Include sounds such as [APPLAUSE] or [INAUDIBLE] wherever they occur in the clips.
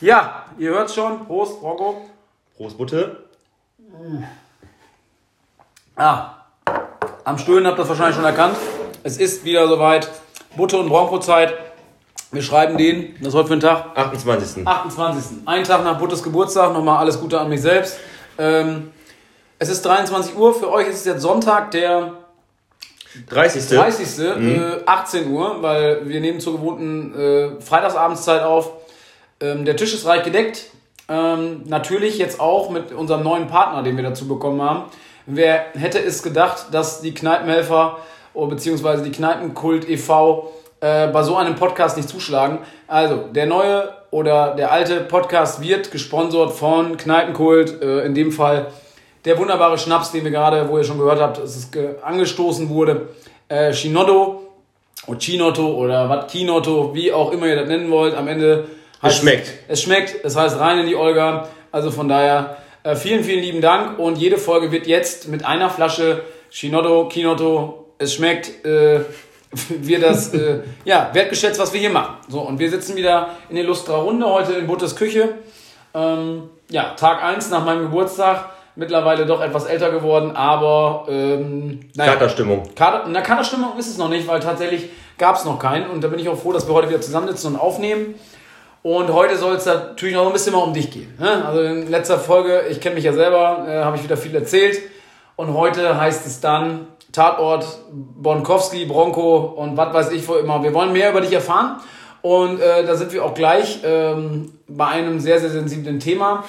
Ja, ihr hört schon. Prost, Rocco. Prost, Butte. Ah, am Stöhnen habt ihr das wahrscheinlich schon erkannt. Es ist wieder soweit. Butte und Bronco-Zeit. Wir schreiben den, das ist heute für ein Tag? 28. 28. Ein Tag nach Buttes Geburtstag. Nochmal alles Gute an mich selbst. Ähm, es ist 23 Uhr. Für euch ist es jetzt Sonntag, der 30. 30. Äh, 18 Uhr, weil wir nehmen zur gewohnten äh, Freitagsabendzeit auf. Ähm, der Tisch ist reich gedeckt. Ähm, natürlich jetzt auch mit unserem neuen Partner, den wir dazu bekommen haben. Wer hätte es gedacht, dass die Kneipenhelfer oder beziehungsweise die Kneipenkult e.V. Äh, bei so einem Podcast nicht zuschlagen? Also, der neue oder der alte Podcast wird gesponsert von Kneipenkult, äh, in dem Fall der wunderbare Schnaps, den wir gerade, wo ihr schon gehört habt, dass es ge- angestoßen wurde, äh, Shinotto oder Chinotto oder was Kinotto, wie auch immer ihr das nennen wollt. Am Ende heißt schmeckt. Es schmeckt, es heißt rein in die Olga. Also von daher äh, vielen, vielen lieben Dank und jede Folge wird jetzt mit einer Flasche Shinotto, Kinotto, es schmeckt, äh, [LAUGHS] wir das, äh, ja, wertgeschätzt, was wir hier machen. So, und wir sitzen wieder in illustrer Runde heute in Buttes Küche. Ähm, ja, Tag 1 nach meinem Geburtstag. Mittlerweile doch etwas älter geworden, aber ähm, naja, Katerstimmung. Kader, na, Kaderstimmung ist es noch nicht, weil tatsächlich gab es noch keinen. Und da bin ich auch froh, dass wir heute wieder zusammensitzen und aufnehmen. Und heute soll es natürlich noch ein bisschen mal um dich gehen. Ne? Also in letzter Folge, ich kenne mich ja selber, äh, habe ich wieder viel erzählt. Und heute heißt es dann Tatort Bonkowski, Bronco und was weiß ich wo immer. Wir wollen mehr über dich erfahren. Und äh, da sind wir auch gleich ähm, bei einem sehr, sehr sensiblen Thema.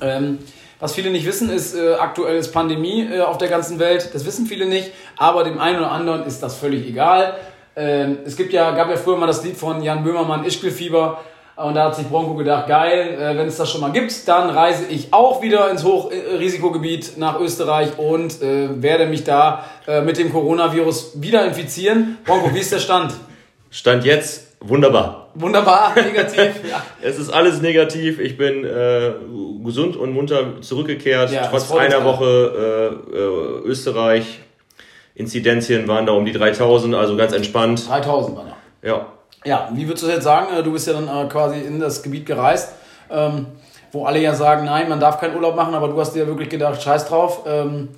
Ähm, was viele nicht wissen, ist, äh, aktuell ist Pandemie äh, auf der ganzen Welt. Das wissen viele nicht, aber dem einen oder anderen ist das völlig egal. Ähm, es gibt ja, gab ja früher mal das Lied von Jan Böhmermann, Ischgl-Fieber. Und da hat sich Bronco gedacht, geil, äh, wenn es das schon mal gibt, dann reise ich auch wieder ins Hochrisikogebiet nach Österreich und äh, werde mich da äh, mit dem Coronavirus wieder infizieren. Bronco, wie ist der Stand? Stand jetzt wunderbar. Wunderbar, [LAUGHS] negativ. ja. Es ist alles negativ. Ich bin äh, gesund und munter zurückgekehrt. Ja, Trotz einer. Woche äh, äh, Österreich. Inzidenzien waren da um die 3000, also ganz entspannt. 3000 war da. Ja. Ja, wie würdest du das jetzt sagen? Äh, Du bist ja dann äh, quasi in das Gebiet gereist, ähm, wo alle ja sagen, nein, man darf keinen Urlaub machen, aber du hast dir wirklich gedacht, scheiß drauf. Ähm,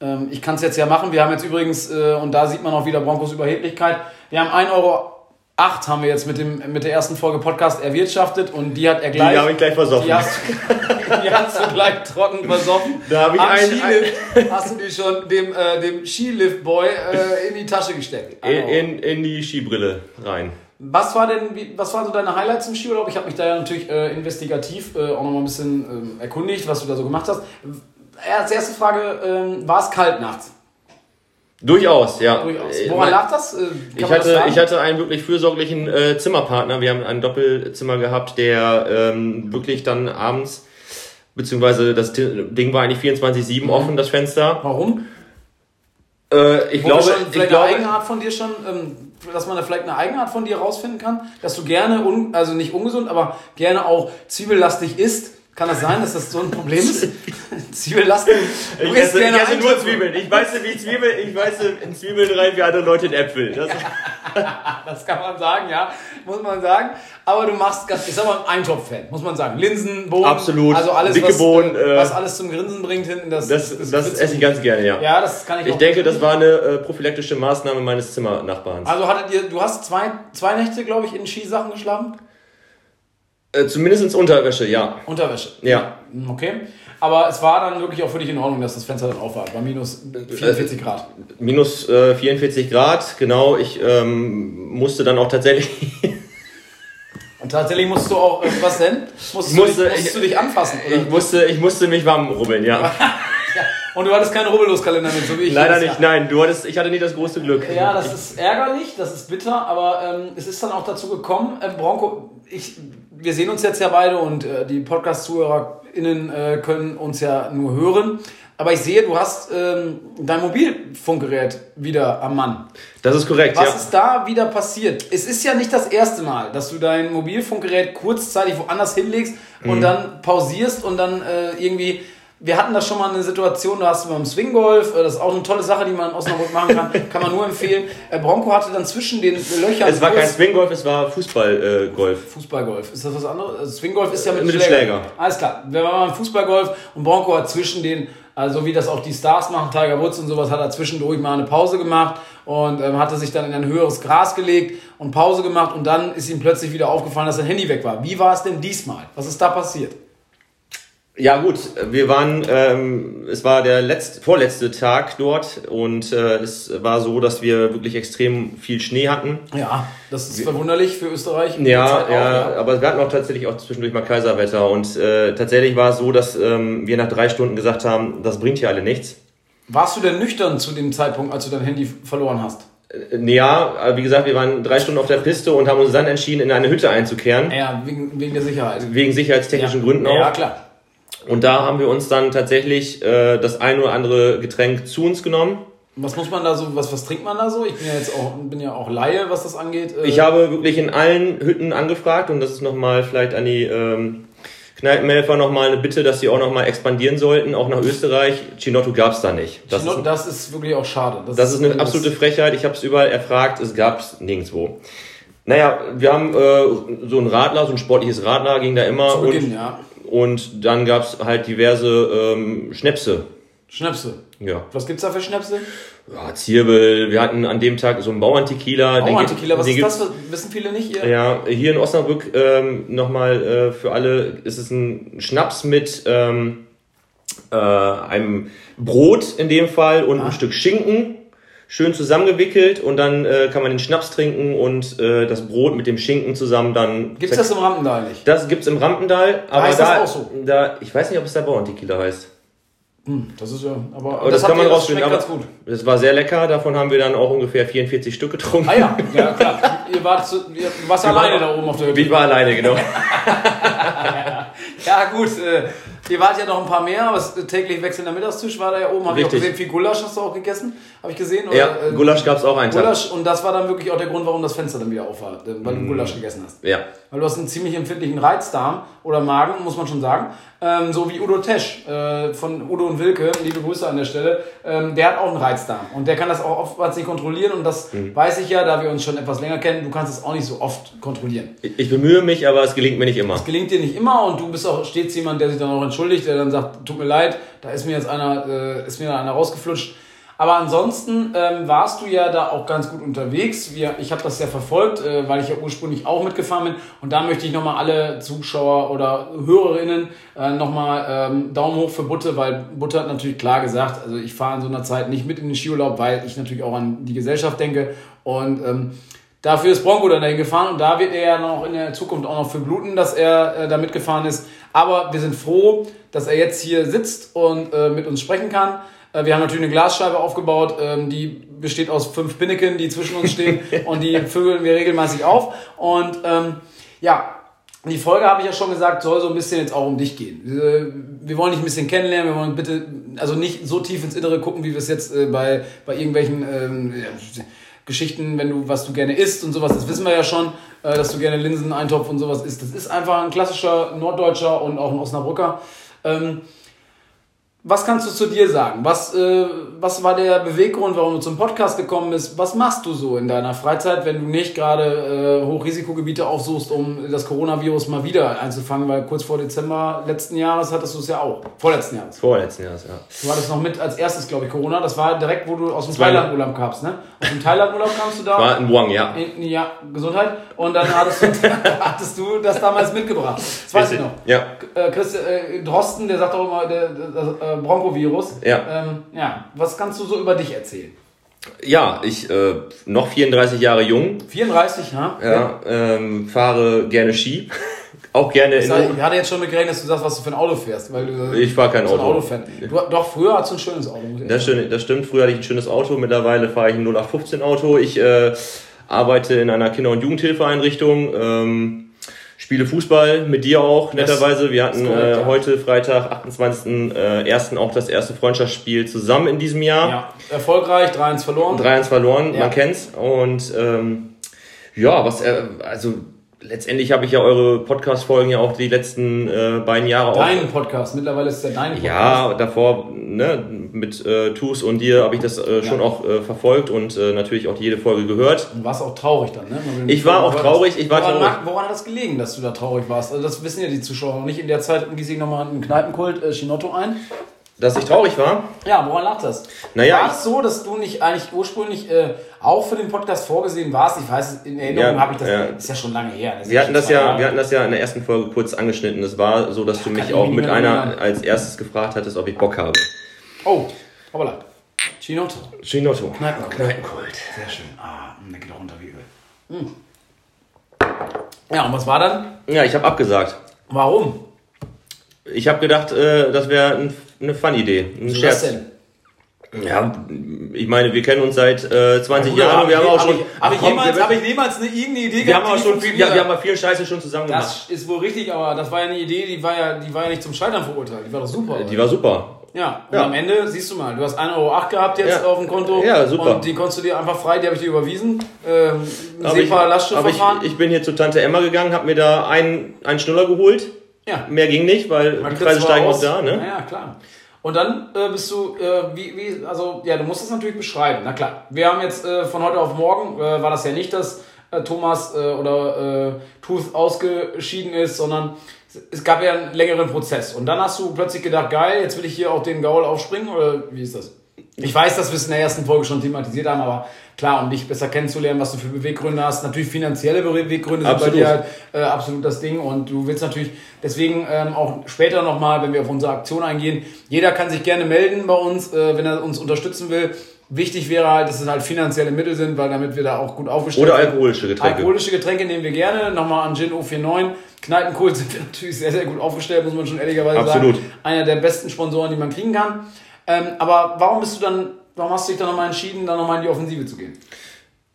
ähm, ich kann es jetzt ja machen. Wir haben jetzt übrigens, äh, und da sieht man auch wieder Broncos Überheblichkeit, wir haben 1,08 Euro haben wir jetzt mit, dem, mit der ersten Folge Podcast erwirtschaftet und die hat er gleich. Die habe ich gleich versoffen. Die hast, [LAUGHS] die hast du gleich trocken versoffen. Da habe ich Am einen- Skilift hast du die schon dem, äh, dem Skilift-Boy äh, in die Tasche gesteckt. in, in, in die Skibrille rein. Was war denn, was waren so deine Highlights im Skiurlaub? Ich habe mich da ja natürlich äh, investigativ äh, auch nochmal ein bisschen ähm, erkundigt, was du da so gemacht hast. Äh, Als erste Frage, ähm, war es kalt nachts? Durchaus, ja. Durchaus. Äh, Woran lag das? Äh, Ich das hatte, sagen? ich hatte einen wirklich fürsorglichen äh, Zimmerpartner. Wir haben ein Doppelzimmer gehabt, der ähm, wirklich dann abends, beziehungsweise das Ding war eigentlich 24-7 offen, das Fenster. Warum? Äh, ich Wo glaube, schon ich vielleicht glaube, eine Eigenart von dir schon, ähm, dass man da vielleicht eine Eigenart von dir rausfinden kann, dass du gerne, un, also nicht ungesund, aber gerne auch zwiebellastig isst. Kann das sein, dass das so ein Problem ist? [LAUGHS] Zwiebellastig? Du ich esse, ich esse nur. Zwiebeln. Ich weiß wie Zwiebeln, ich weiß in Zwiebeln rein wie andere Leute in Äpfel. Das, [LAUGHS] Das kann man sagen, ja, muss man sagen. Aber du machst, ganz, ich sag mal, Eintopf-Fan, muss man sagen. Linsen, Bohnen, Absolut. also alles, Dicke was, Bohnen, äh, äh, was alles zum Grinsen bringt hinten. Das, das, das esse ich ganz gerne, ja. Ja, das kann ich, Ich denke, das war eine äh, prophylaktische Maßnahme meines Zimmernachbarns. Also hattet ihr, du hast zwei, zwei Nächte, glaube ich, in Skisachen geschlafen? Äh, zumindest ins Unterwäsche, ja. Unterwäsche. Ja. Hm, Okay. Aber es war dann wirklich auch für dich in Ordnung, dass das Fenster dann auf war, bei minus Äh, 44 Grad. Minus äh, 44 Grad, genau. Ich ähm, musste dann auch tatsächlich. [LAUGHS] Und tatsächlich musst du auch, äh, was denn? Musstest, Ich musste- du, dich, ich- du dich anfassen? Oder? Ich musste, ich musste mich warm rubbeln, ja. [LAUGHS] ja. Und du hattest keinen Rubbellos-Kalender mit, so wie ich. Leider nicht, Jahr. nein. Du hattest, ich hatte nie das große Glück. Ja, das ist ärgerlich, das ist bitter, aber ähm, es ist dann auch dazu gekommen, äh, Bronco, ich, wir sehen uns jetzt ja beide und äh, die Podcast-ZuhörerInnen äh, können uns ja nur hören. Aber ich sehe, du hast ähm, dein Mobilfunkgerät wieder am Mann. Das ist korrekt, Was ja. ist da wieder passiert? Es ist ja nicht das erste Mal, dass du dein Mobilfunkgerät kurzzeitig woanders hinlegst Mhm. und dann pausierst und dann äh, irgendwie wir hatten da schon mal eine Situation, da hast du beim Swinggolf, äh, das ist auch eine tolle Sache, die man in Osnabrück machen kann, [LAUGHS] kann man nur empfehlen. Äh, Bronco hatte dann zwischen den Löchern. Es war kein Swinggolf, es war Fußballgolf. Äh, Fußballgolf, ist das was anderes? Also Swinggolf ist ja mit, mit Schläger. Schläger. Alles klar, wir waren beim Fußballgolf und Bronco hat zwischen den, also wie das auch die Stars machen, Tiger Woods und sowas, hat er zwischendurch mal eine Pause gemacht und ähm, hatte sich dann in ein höheres Gras gelegt und Pause gemacht und dann ist ihm plötzlich wieder aufgefallen, dass sein Handy weg war. Wie war es denn diesmal? Was ist da passiert? Ja gut, wir waren, ähm, es war der letzte, vorletzte Tag dort und äh, es war so, dass wir wirklich extrem viel Schnee hatten. Ja, das ist verwunderlich für Österreich. Ja, auch, ja, ja, aber wir hatten auch tatsächlich auch zwischendurch mal Kaiserwetter und äh, tatsächlich war es so, dass ähm, wir nach drei Stunden gesagt haben, das bringt hier alle nichts. Warst du denn nüchtern zu dem Zeitpunkt, als du dein Handy verloren hast? Äh, ja, wie gesagt, wir waren drei Stunden auf der Piste und haben uns dann entschieden, in eine Hütte einzukehren. Ja, wegen, wegen der Sicherheit. Wegen sicherheitstechnischen ja. Gründen auch. Ja, klar. Und da haben wir uns dann tatsächlich äh, das ein oder andere Getränk zu uns genommen. Was muss man da so, was, was trinkt man da so? Ich bin ja jetzt auch, bin ja auch Laie, was das angeht. Äh ich habe wirklich in allen Hütten angefragt und das ist nochmal vielleicht an die ähm, Kneipenhelfer nochmal eine Bitte, dass sie auch nochmal expandieren sollten, auch nach Österreich. Chinotto gab es da nicht. Das, Chinotto, ist, das ist wirklich auch schade. Das, das ist eine absolute Frechheit. Ich habe es überall erfragt, es gab es nirgendwo. Naja, wir haben äh, so ein Radler, so ein sportliches Radler ging da immer. Zu Beginn, und, ja. Und dann gab es halt diverse ähm, Schnäpse. Schnäpse? Ja. Was gibt's da für Schnäpse? Ja, Zirbel. Wir hatten an dem Tag so einen Bauerntequila. Bauerntequila, was ist das? Wissen viele nicht? Ihr? Ja, hier in Osnabrück ähm, nochmal äh, für alle ist es ein Schnaps mit ähm, äh, einem Brot in dem Fall und ah. ein Stück Schinken schön zusammengewickelt und dann äh, kann man den Schnaps trinken und äh, das Brot mit dem Schinken zusammen dann. Gibt's das im Rampendal nicht? Das gibt's im Rampendal, aber heißt da, das auch so? da, ich weiß nicht, ob es da Bauerntequila heißt. Hm, das ist ja, aber, aber das, das kann man rausfinden. Aber ganz gut. Das war sehr lecker. Davon haben wir dann auch ungefähr 44 Stück getrunken. Ah ja, ja klar. ihr wart, zu, ihr warst wir alleine da oben auf der Hütte. Ich war alleine, genau. [LAUGHS] ja gut. Äh, Ihr wart ja noch ein paar mehr, aber täglich wechselnder Mittagstisch war da ja oben. Habe ich auch gesehen, viel Gulasch hast du auch gegessen. Habe ich gesehen. Oder, ja, Gulasch gab es auch einen Gulasch, Tag. Und das war dann wirklich auch der Grund, warum das Fenster dann wieder auf war, weil du mm. Gulasch gegessen hast. Ja. Weil du hast einen ziemlich empfindlichen Reizdarm oder Magen, muss man schon sagen. Ähm, so wie Udo Tesch äh, von Udo und Wilke, liebe Grüße an der Stelle. Ähm, der hat auch einen Reizdarm und der kann das auch oftmals nicht kontrollieren und das mhm. weiß ich ja, da wir uns schon etwas länger kennen, du kannst es auch nicht so oft kontrollieren. Ich, ich bemühe mich, aber es gelingt mir nicht immer. Es gelingt dir nicht immer und du bist auch stets jemand, der sich dann auch entschuldigt, der dann sagt, tut mir leid, da ist mir jetzt einer, äh, ist mir einer rausgeflutscht aber ansonsten ähm, warst du ja da auch ganz gut unterwegs. Wir, ich habe das ja verfolgt, äh, weil ich ja ursprünglich auch mitgefahren bin. Und da möchte ich nochmal alle Zuschauer oder Hörerinnen äh, nochmal ähm, Daumen hoch für Butte, weil Butte hat natürlich klar gesagt, also ich fahre in so einer Zeit nicht mit in den Skiurlaub, weil ich natürlich auch an die Gesellschaft denke. Und ähm, dafür ist Bronco dann dahin gefahren und da wird er ja noch in der Zukunft auch noch für bluten, dass er äh, da mitgefahren ist. Aber wir sind froh, dass er jetzt hier sitzt und äh, mit uns sprechen kann. Äh, wir haben natürlich eine Glasscheibe aufgebaut, ähm, die besteht aus fünf Pinneken, die zwischen uns stehen [LAUGHS] und die vögeln wir regelmäßig auf. Und ähm, ja, die Folge habe ich ja schon gesagt, soll so ein bisschen jetzt auch um dich gehen. Wir wollen dich ein bisschen kennenlernen, wir wollen bitte, also nicht so tief ins Innere gucken, wie wir es jetzt äh, bei, bei irgendwelchen ähm, Geschichten, wenn du, was du gerne isst und sowas, das wissen wir ja schon, äh, dass du gerne Linsen, Eintopf und sowas isst. Das ist einfach ein klassischer Norddeutscher und auch ein Osnabrücker. Ähm, was kannst du zu dir sagen? Was, äh, was war der Beweggrund, warum du zum Podcast gekommen bist? Was machst du so in deiner Freizeit, wenn du nicht gerade äh, Hochrisikogebiete aufsuchst, um das Coronavirus mal wieder einzufangen? Weil kurz vor Dezember letzten Jahres hattest du es ja auch. Vorletzten Jahres. Vorletzten Jahres, ja. Du hattest noch mit als erstes, glaube ich, Corona. Das war direkt, wo du aus dem Thailand-Urlaub kamst, ne? Aus dem Thailand-Urlaub kamst du da. War in Wang, ja. In, ja, Gesundheit. Und dann hattest du, [LAUGHS] [LAUGHS] hattest du das damals mitgebracht. Das weiß ich noch. Ja. Äh, Chris äh, Drosten, der sagt auch immer, der, der, der äh, Broncovirus. Ja. Ähm, ja. Was kannst du so über dich erzählen? Ja, ich äh, noch 34 Jahre jung. 34, ja? Ja, ähm, fahre gerne Ski. [LAUGHS] Auch gerne in Ich hatte jetzt schon mit gerechnet, dass du sagst, was du für ein Auto fährst. Weil du, ich fahre kein Auto. Auto du, doch, früher hattest du ein schönes Auto. Das stimmt, das stimmt, früher hatte ich ein schönes Auto. Mittlerweile fahre ich ein 0815 Auto. Ich äh, arbeite in einer Kinder- und Jugendhilfeeinrichtung. Ähm, spiele Fußball mit dir auch, netterweise. Wir hatten äh, heute Freitag, 28.01. Äh, auch das erste Freundschaftsspiel zusammen in diesem Jahr. Ja, erfolgreich, 3-1 verloren. 3-1 verloren, ja. man kennt's. Und ähm, ja, was, äh, also letztendlich habe ich ja eure Podcast-Folgen ja auch die letzten äh, beiden Jahre auch. Dein Podcast, mittlerweile ist der dein Podcast. Ja, davor ne, mit äh, Tus und dir habe ich das äh, schon Ja. auch äh, verfolgt und äh, natürlich auch jede Folge gehört. Du warst auch traurig dann, ne? Ich war auch traurig, ich war woran, traurig. Woran hat das gelegen, dass du da traurig warst? Also das wissen ja die Zuschauer noch nicht. In der Zeit gieße ich nochmal einen Kneipenkult äh, Chinotto ein. Dass ich traurig war? Ja, woran lag das? Naja, war es so, dass du nicht eigentlich ursprünglich äh, auch für den Podcast vorgesehen warst? Ich weiß, in Erinnerung Ja, habe ich das. ja. Ist ja schon lange her. ist Wir hatten das ja, Jahre. wir hatten das ja in der ersten Folge kurz angeschnitten. Es war so, dass du mich ich auch mit einer als erstes gefragt hattest, ob ich Bock habe. Oh, hoppala. Chinotto. Chinotto. Kneipenkult. Kneipenkult. Sehr schön. Ah, der geht auch runter wie Öl. Hm. Ja, und was war dann? Ja, ich habe abgesagt. Warum? Ich habe gedacht, äh, das wäre ein, eine Fun-Idee, ein So Scherz. was denn? Ja, ich meine, wir kennen uns seit äh, 20 Bruder, Jahren und wir haben auch hab schon. ich, hab ich, jemals, hab ich jemals eine irgendeine Idee wir haben auch schon viel, ja, wir haben mal viel Scheiße schon zusammen gemacht. Das ist wohl richtig, aber das war ja eine Idee, die war ja, die war ja nicht zum Scheitern verurteilt. Die war doch super. Die war super. ja, und Ja. am Ende, siehst du mal, du hast 1,08 Euro gehabt jetzt Ja. auf dem Konto. Ja, super. Und die konntest du dir einfach frei, die habe ich dir überwiesen. Ähm, Aber ich, ich, SEPA-Lastschriftverfahren. ich bin hier zu Tante Emma gegangen, habe mir da einen, einen Schnuller geholt. Ja. Mehr ging nicht, weil die Man Preise steigen auch da. Ne? Ja, klar. Und dann äh, bist du, äh, wie, wie, also, ja, du musst das natürlich beschreiben. Na klar, wir haben jetzt äh, von heute auf morgen, äh, war das ja nicht, dass äh, Thomas äh, oder äh, Tooth ausgeschieden ist, sondern es- es gab ja einen längeren Prozess. Und dann hast du plötzlich gedacht, geil, jetzt will ich hier auf den Gaul aufspringen, oder wie ist das? Ich weiß, dass wir es in der ersten Folge schon thematisiert haben, aber klar, um dich besser kennenzulernen, was du für Beweggründe hast, natürlich finanzielle Beweggründe sind Absolut. bei dir halt äh, absolut das Ding und du willst natürlich deswegen ähm, auch später nochmal, wenn wir auf unsere Aktion eingehen, jeder kann sich gerne melden bei uns, äh, wenn er uns unterstützen will. Wichtig wäre halt, dass es halt finanzielle Mittel sind, weil damit wir da auch gut aufgestellt Oder sind. alkoholische Getränke. Alkoholische Getränke nehmen wir gerne. Nochmal an Gin O49. Kneipenkohl [LAUGHS] sind wir natürlich sehr, sehr gut aufgestellt, muss man schon ehrlicherweise Absolut. sagen. Einer der besten Sponsoren, die man kriegen kann. Ähm, aber warum bist du dann, warum hast du dich dann nochmal entschieden, dann nochmal in die Offensive zu gehen?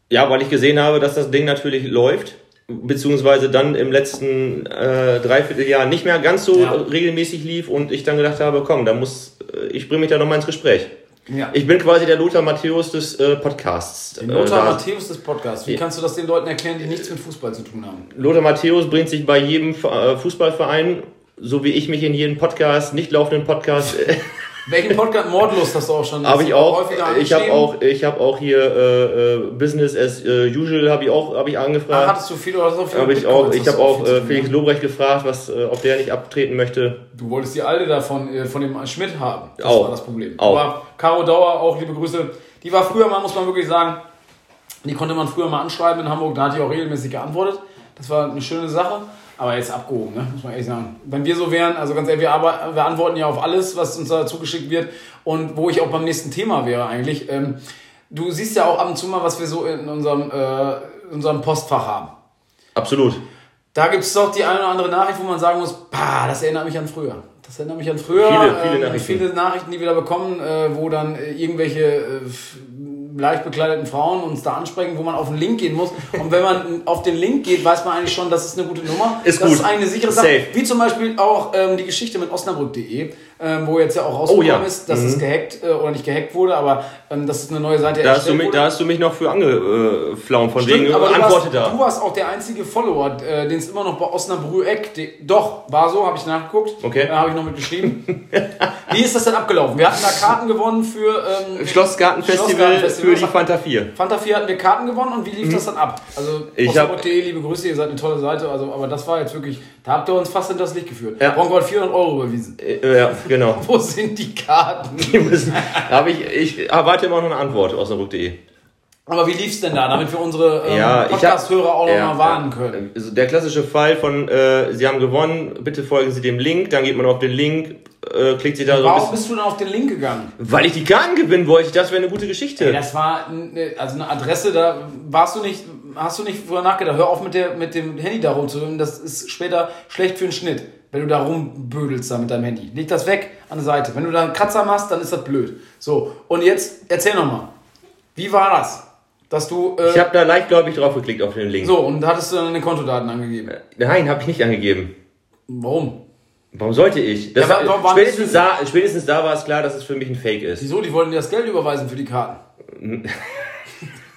Ja, weil ich gesehen habe, dass das Ding natürlich läuft. Beziehungsweise dann im letzten äh, Dreivierteljahr nicht mehr ganz so Ja. regelmäßig lief und ich dann gedacht habe, komm, da muss, äh, ich bringe mich da nochmal ins Gespräch. Ja. Ich bin quasi der Lothar Matthäus des äh, Podcasts. Äh, Lothar da- Matthäus des Podcasts. Wie kannst du das den Leuten erklären, die nichts mit Fußball zu tun haben? Lothar Matthäus bringt sich bei jedem äh, Fußballverein, so wie ich mich in jedem Podcast, nicht laufenden Podcast, äh, [LAUGHS] Welchen Podcast? Mordlust hast du auch schon. habe ich auch. Ich habe auch, ich habe auch hier äh, äh, Business as äh, usual habe ich auch, habe ich Ah, angefragt. hattest du viel oder du viel Habe ich auch. Ich habe auch äh, Felix ne? Lobrecht gefragt, was, äh, ob der nicht abtreten möchte. Du wolltest die alte davon, äh, von dem Schmidt haben. Das Auch. war das Problem. Auch. Aber Caro Dauer, auch liebe Grüße. Die war früher mal, muss man wirklich sagen, die konnte man früher mal anschreiben in Hamburg. Da hat die auch regelmäßig geantwortet. Das war eine schöne Sache. Aber jetzt abgehoben, ne? muss man ehrlich sagen. Wenn wir so wären, also ganz ehrlich, wir, arbe- wir antworten ja auf alles, was uns da zugeschickt wird. Und wo ich auch beim nächsten Thema wäre eigentlich. Ähm, du siehst ja auch ab und zu mal, was wir so in unserem, äh, unserem Postfach haben. Absolut. Da gibt es doch die eine oder andere Nachricht, wo man sagen muss, pah, das erinnert mich an früher. Das erinnert mich an früher. Viele, viele ähm, Nachrichten. viele Nachrichten, die wir da bekommen, äh, wo dann äh, irgendwelche äh, leicht bekleideten Frauen uns da ansprechen, wo man auf den Link gehen muss. Und wenn man auf den Link geht, weiß man eigentlich schon, das ist eine gute Nummer. Ist das gut. ist eigentlich eine sichere Sache. Safe. Wie zum Beispiel auch ähm, die Geschichte mit osnabrück.de, ähm, wo jetzt ja auch rausgekommen Oh ja. ist, dass es gehackt äh, oder nicht gehackt wurde, aber ähm, dass es eine neue Seite Da hast, du mich, wurde. da hast du mich noch für angeflaumt, von Stimmt, wegen aber du Antworte warst, da. du warst auch der einzige Follower, äh, den es immer noch bei Osnabrück, de- doch, war so, habe ich nachgeguckt. Okay. Da habe ich noch mit geschrieben. [LAUGHS] Wie ist das denn abgelaufen? Wir hatten da Karten gewonnen für ähm, Schlossgartenfestival Schlossgartenfestival. für die Fanta 4. Fanta 4 hatten wir Karten gewonnen und wie lief das dann ab? Also Mhm. Osnabrück.de, liebe Grüße, ihr seid eine tolle Seite, also, aber das war jetzt wirklich, da habt ihr uns fast hinter das Licht geführt. Ja. Hat 400 Euro überwiesen. Äh, ja, genau. [LAUGHS] Wo sind die Karten? Die müssen, da habe ich, ich erwarte immer noch eine Antwort aus Osnabrück.de. Aber wie lief's denn da, damit wir unsere ähm, Ja, ich hab- Podcast-Hörer auch noch Ja, mal warnen können? Also der klassische Fall von, äh, Sie haben gewonnen, bitte folgen Sie dem Link, dann geht man auf den Link, äh, klickt sich da so ein Warum bist du denn auf den Link gegangen? Weil ich die Karten gewinnen wollte, das wäre eine gute Geschichte. Ey, das war eine, also eine Adresse, da warst du nicht, hast du nicht drüber nachgedacht. Hör auf mit, der, mit dem Handy da rumzudrücken, das ist später schlecht für den Schnitt, wenn du da rumbödelst da mit deinem Handy. Leg das weg an der Seite. Wenn du da einen Kratzer machst, dann ist das blöd. So, und jetzt erzähl nochmal. Wie war das? Dass du. Äh, ich habe da leichtgläubig drauf geklickt auf den Link. so, und hattest du dann deine Kontodaten angegeben. Nein, habe ich nicht angegeben. Warum? Warum sollte ich? Das Ja, warum- spätestens, da, spätestens da war es klar, dass es für mich ein Fake ist. Wieso? Die wollten dir das Geld überweisen für die Karten. [LAUGHS]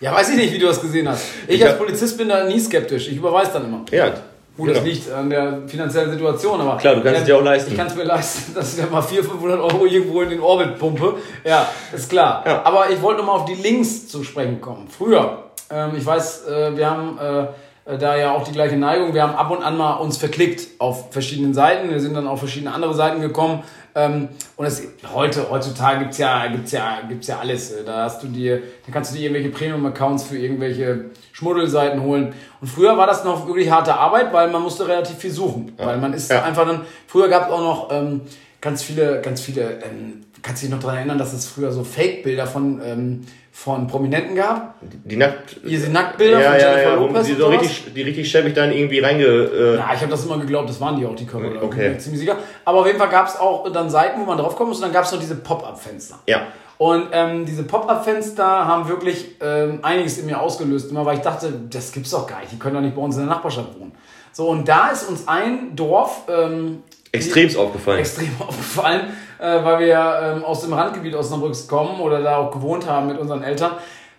Ja, weiß ich nicht, wie du das gesehen hast. Ich, Ich als Polizist bin da nie skeptisch. Ich überweise dann immer. Ja. Gut, das genau. liegt an der finanziellen Situation, aber. Klar, du kannst es dir auch leisten. Ich kann es mir leisten, [LAUGHS] dass ich dann mal 400, 500 Euro irgendwo in den Orbit pumpe. Ja, ist klar. Ja. Aber ich wollte nochmal auf die Links zu sprechen kommen. Früher, ähm, ich weiß, äh, wir haben äh, da ja auch die gleiche Neigung. Wir haben ab und an mal uns verklickt auf verschiedenen Seiten. Wir sind dann auf verschiedene andere Seiten gekommen. Ähm, und es, heute, heutzutage gibt's ja, gibt's ja, gibt's ja alles. Äh, Da hast du dir, da kannst du dir irgendwelche Premium-Accounts für irgendwelche Schmuddelseiten holen. Und früher war das noch wirklich harte Arbeit, weil man musste relativ viel suchen. Weil man ist Ja. einfach dann, früher gab es auch noch ähm, ganz viele, ganz viele, ähm, kannst du dich noch daran erinnern, dass es früher so Fake-Bilder von, ähm, von Prominenten gab? Die Nackt. Diese Nacktbilder ja, von ja, Jennifer ja, wo Lopez die und so richtig, die richtig schäbig dann irgendwie reinge. Äh, Ja, ich habe das immer geglaubt, das waren die auch, die Körper. Okay. Bin mir ziemlich sicher. Aber auf jeden Fall gab es auch dann Seiten, wo man draufkommen muss und dann gab es noch diese Pop-Up-Fenster. ja. Und ähm, diese Pop-Up-Fenster haben wirklich ähm, einiges in mir ausgelöst, immer weil ich dachte, das gibt's doch gar nicht, die können doch nicht bei uns in der Nachbarschaft wohnen. So, und da ist uns ein Dorf ähm, Extremst aufgefallen. extrem [LAUGHS] aufgefallen, äh, weil wir ja ähm, aus dem Randgebiet Osnabrücks kommen oder da auch gewohnt haben mit unseren Eltern.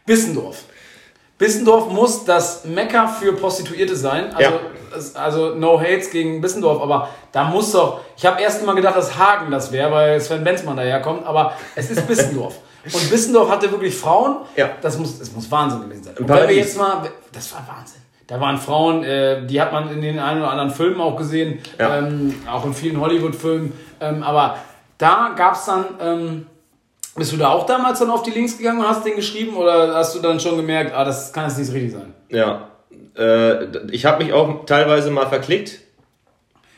Bissendorf. Bissendorf muss das Mekka für Prostituierte sein. Also, Ja. also no hates gegen Bissendorf, aber da muss doch. Ich habe erst immer gedacht, dass Hagen das wäre, weil Sven Benzmann daherkommt, aber es ist Bissendorf. [LAUGHS] Und Bissendorf hatte wirklich Frauen. Ja. Das muss, das muss Wahnsinn gewesen sein. Und wenn wir jetzt mal, das war Wahnsinn. Da waren Frauen, äh, die hat man in den einen oder anderen Filmen auch gesehen, Ja. ähm, auch in vielen Hollywood-Filmen. Ähm, aber da gab es dann, ähm, bist du da auch damals dann auf die Links gegangen und hast den geschrieben oder hast du dann schon gemerkt, ah, das kann jetzt nicht richtig sein? Ja. Äh, ich habe mich auch teilweise mal verklickt.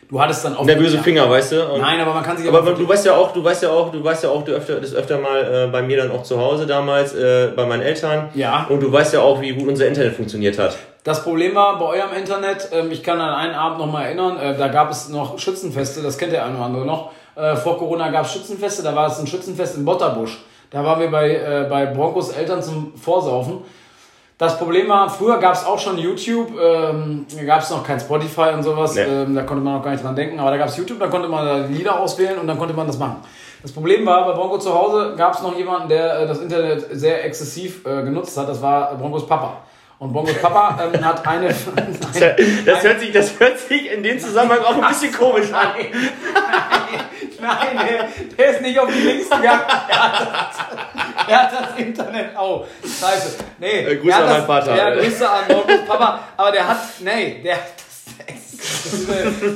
Du hattest dann auch. Nervöse. Finger, weißt du? Und Nein, aber man kann sich Aber du weißt ja auch, du weißt ja auch, du weißt ja auch, du öfter, das öfter mal äh, bei mir dann auch zu Hause damals, äh, bei meinen Eltern. Ja. Und du weißt ja auch, wie gut unser Internet funktioniert hat. Das Problem war bei eurem Internet, ähm, ich kann an einen Abend noch mal erinnern, äh, da gab es noch Schützenfeste, das kennt der eine oder andere noch. Äh, vor Corona gab es Schützenfeste, da war es ein Schützenfest in Botterbusch. Da waren wir bei, äh, bei Broncos Eltern zum Vorsaufen. Das Problem war, früher gab es auch schon YouTube, ähm, da gab es noch kein Spotify und sowas, Nee. ähm, da konnte man noch gar nicht dran denken, aber da gab es YouTube, da konnte man da Lieder auswählen und dann konnte man das machen. Das Problem war, bei Bronco zu Hause gab es noch jemanden, der äh, das Internet sehr exzessiv äh, genutzt hat, das war Broncos Papa. Und Broncos Papa ähm, hat eine... [LAUGHS] Das hört sich, das hört sich in dem Zusammenhang auch ein bisschen komisch an. Nein, nein, nein der, der ist nicht auf die Links gegangen. Er hat das, er hat das Internet. Oh, scheiße. Nee, Äh, Grüße hat an meinen Vater. Ja, Grüße an Markus Papa. Aber der hat, nee, der das,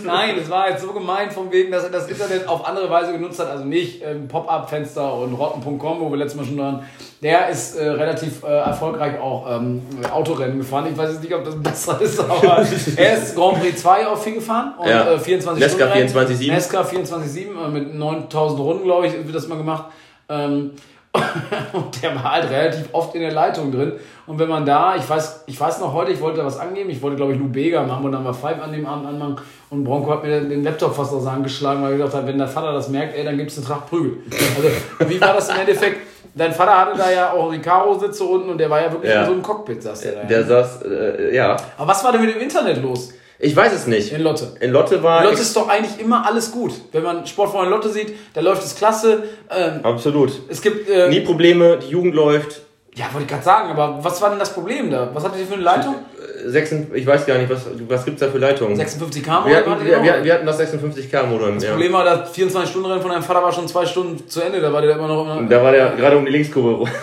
Nein, das war jetzt so gemein von wegen, dass er das Internet auf andere Weise genutzt hat. Also nicht ähm, Pop-Up-Fenster und rotten.com, wo wir letztes Mal schon waren. Der ist äh, relativ äh, erfolgreich auch ähm, Autorennen gefahren. Ich weiß jetzt nicht, ob das besser ist, aber [LAUGHS] er ist Grand Prix 2 auch viel gefahren und Ja. äh, 24 Nesca Stunden. 24/7. Nesca 24-7 äh, mit 9000 Runden, glaube ich, wird das mal gemacht. Ähm, [LAUGHS] und der war halt relativ oft in der Leitung drin. Und wenn man da, ich weiß, ich weiß noch heute, ich wollte da was angeben, ich wollte, glaube ich, Lou Bega machen und dann war Five an dem Abend anmachen. Und Bronco hat mir den Laptop fast aus der Hand geschlagen, weil er gesagt hat, wenn der Vater das merkt, ey, dann gibt es eine Tracht Prügel. Also, wie war das im Endeffekt? Dein Vater hatte da ja auch Recaro-Sitze unten und der war ja wirklich Ja. in so einem Cockpit, saß der da. Der saß, äh, ja. Aber was war denn mit dem Internet los Ich weiß es nicht. in Lotte? In Lotte war. Lotte ist doch eigentlich immer alles gut. Wenn man Sportfreunde Lotte sieht, da läuft es klasse. Ähm, Absolut. es gibt. Äh, Nie Probleme, die Jugend läuft. ja, wollte ich gerade sagen, aber was war denn das Problem da? Was hattet ihr für eine Leitung? Äh, 56, ich weiß gar nicht, was, was gibt's da für Leitungen? 56 Wir km hatten, wir, wir, wir hatten das 56K-Modem. Das Ja. Problem war, das 24-Stunden-Rennen von deinem Vater war schon zwei Stunden zu Ende, da war der immer noch. Immer, Da war der gerade um die Linkskurve. rum. [LAUGHS]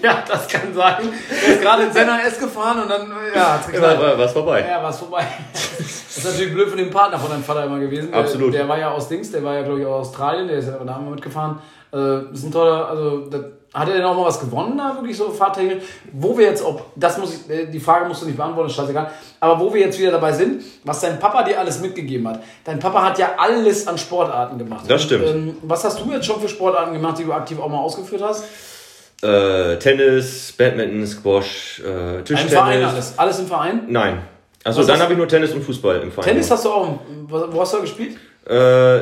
[LAUGHS] ja, das kann sein. Der ist gerade in Senna S gefahren und dann, ja, hat's War, geknallt. war, war's vorbei. Ja, war es vorbei. Das ist natürlich blöd für den Partner von deinem Vater immer gewesen. Der, Absolut. Der war ja aus Dings, der war ja, glaube ich, aus Australien, der ist ja da mal mitgefahren. Äh, ist ein toller, also, das, hat er denn auch mal was gewonnen da, wirklich so fahrtechnisch? Wo wir jetzt, ob, das muss ich, äh, die Frage musst du nicht beantworten, ist scheißegal. Aber wo wir jetzt wieder dabei sind, was dein Papa dir alles mitgegeben hat. Dein Papa hat ja alles an Sportarten gemacht. Das stimmt. ähm, was hast du jetzt schon für Sportarten gemacht, die du aktiv auch mal ausgeführt hast? Äh, Tennis, Badminton, Squash, äh, Ein Tischtennis. Verein alles. Alles im Verein? Nein. Also dann habe ich nur Tennis und Fußball im Verein. Tennis hast du auch, wo hast du da gespielt? Äh,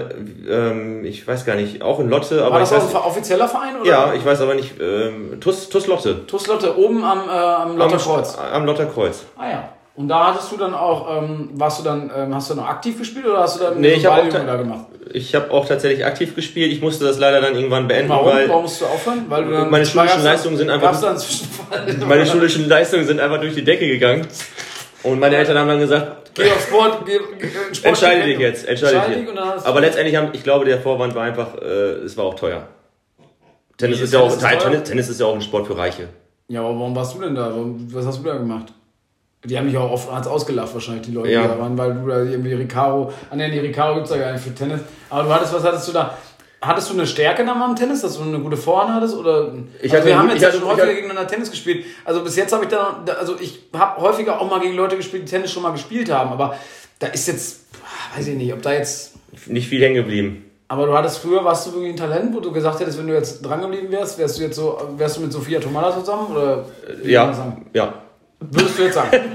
ähm, ich weiß gar nicht, auch in Lotte, aber War das ich auch weiß, ein offizieller Verein? Oder? ja, ich weiß aber nicht, ähm, TUS, TUS Lotte. TuS Lotte, oben am, äh, am Am, Lotterkreuz. am Lotterkreuz. Ah ja. Und da hattest du dann auch, ähm, warst du dann, ähm, hast du noch aktiv gespielt oder hast du dann Nee, ich habe Ballübungen auch, da gemacht? ich hab auch tatsächlich aktiv gespielt. Ich musste das leider dann irgendwann beenden, Warum? weil Warum musst du aufhören? Weil du dann Meine schulischen Leistungen sind einfach- Zwischenfall? meine schulischen Leistungen sind einfach durch die Decke gegangen. Und meine Eltern haben dann gesagt, Geh auf Sport, geh, Sport entscheide dich jetzt, entscheide dich Aber letztendlich haben, ich glaube, der Vorwand war einfach, äh, es war auch teuer. Tennis Wie, ist ja auch, Tennis ist? Tennis, ist ja auch ein Sport für Reiche. Ja, aber warum warst du denn da? Was hast du da gemacht? Die haben mich auch oft ausgelacht, wahrscheinlich, die Leute, Ja. die da waren, weil du da irgendwie Ricaro, ah ne, die Ricaro gibt's ja gar nicht für Tennis. Aber du hattest, was hattest du da? Hattest du eine Stärke mal im Tennis, dass du eine gute Vorhand hattest? Oder? Ich also wir haben jetzt ja schon häufiger hatte- gegeneinander Tennis gespielt. Also bis jetzt habe ich da, also ich habe häufiger auch mal gegen Leute gespielt, die Tennis schon mal gespielt haben. Aber da ist jetzt, weiß ich nicht, ob da jetzt Nicht viel hängen geblieben. aber du hattest früher, warst du wirklich ein Talent, wo du gesagt hättest, wenn du jetzt dran geblieben wärst, wärst du jetzt so, wärst du mit Sophia Tomala zusammen? Oder Ja, ja. Würdest du jetzt sagen? [LAUGHS]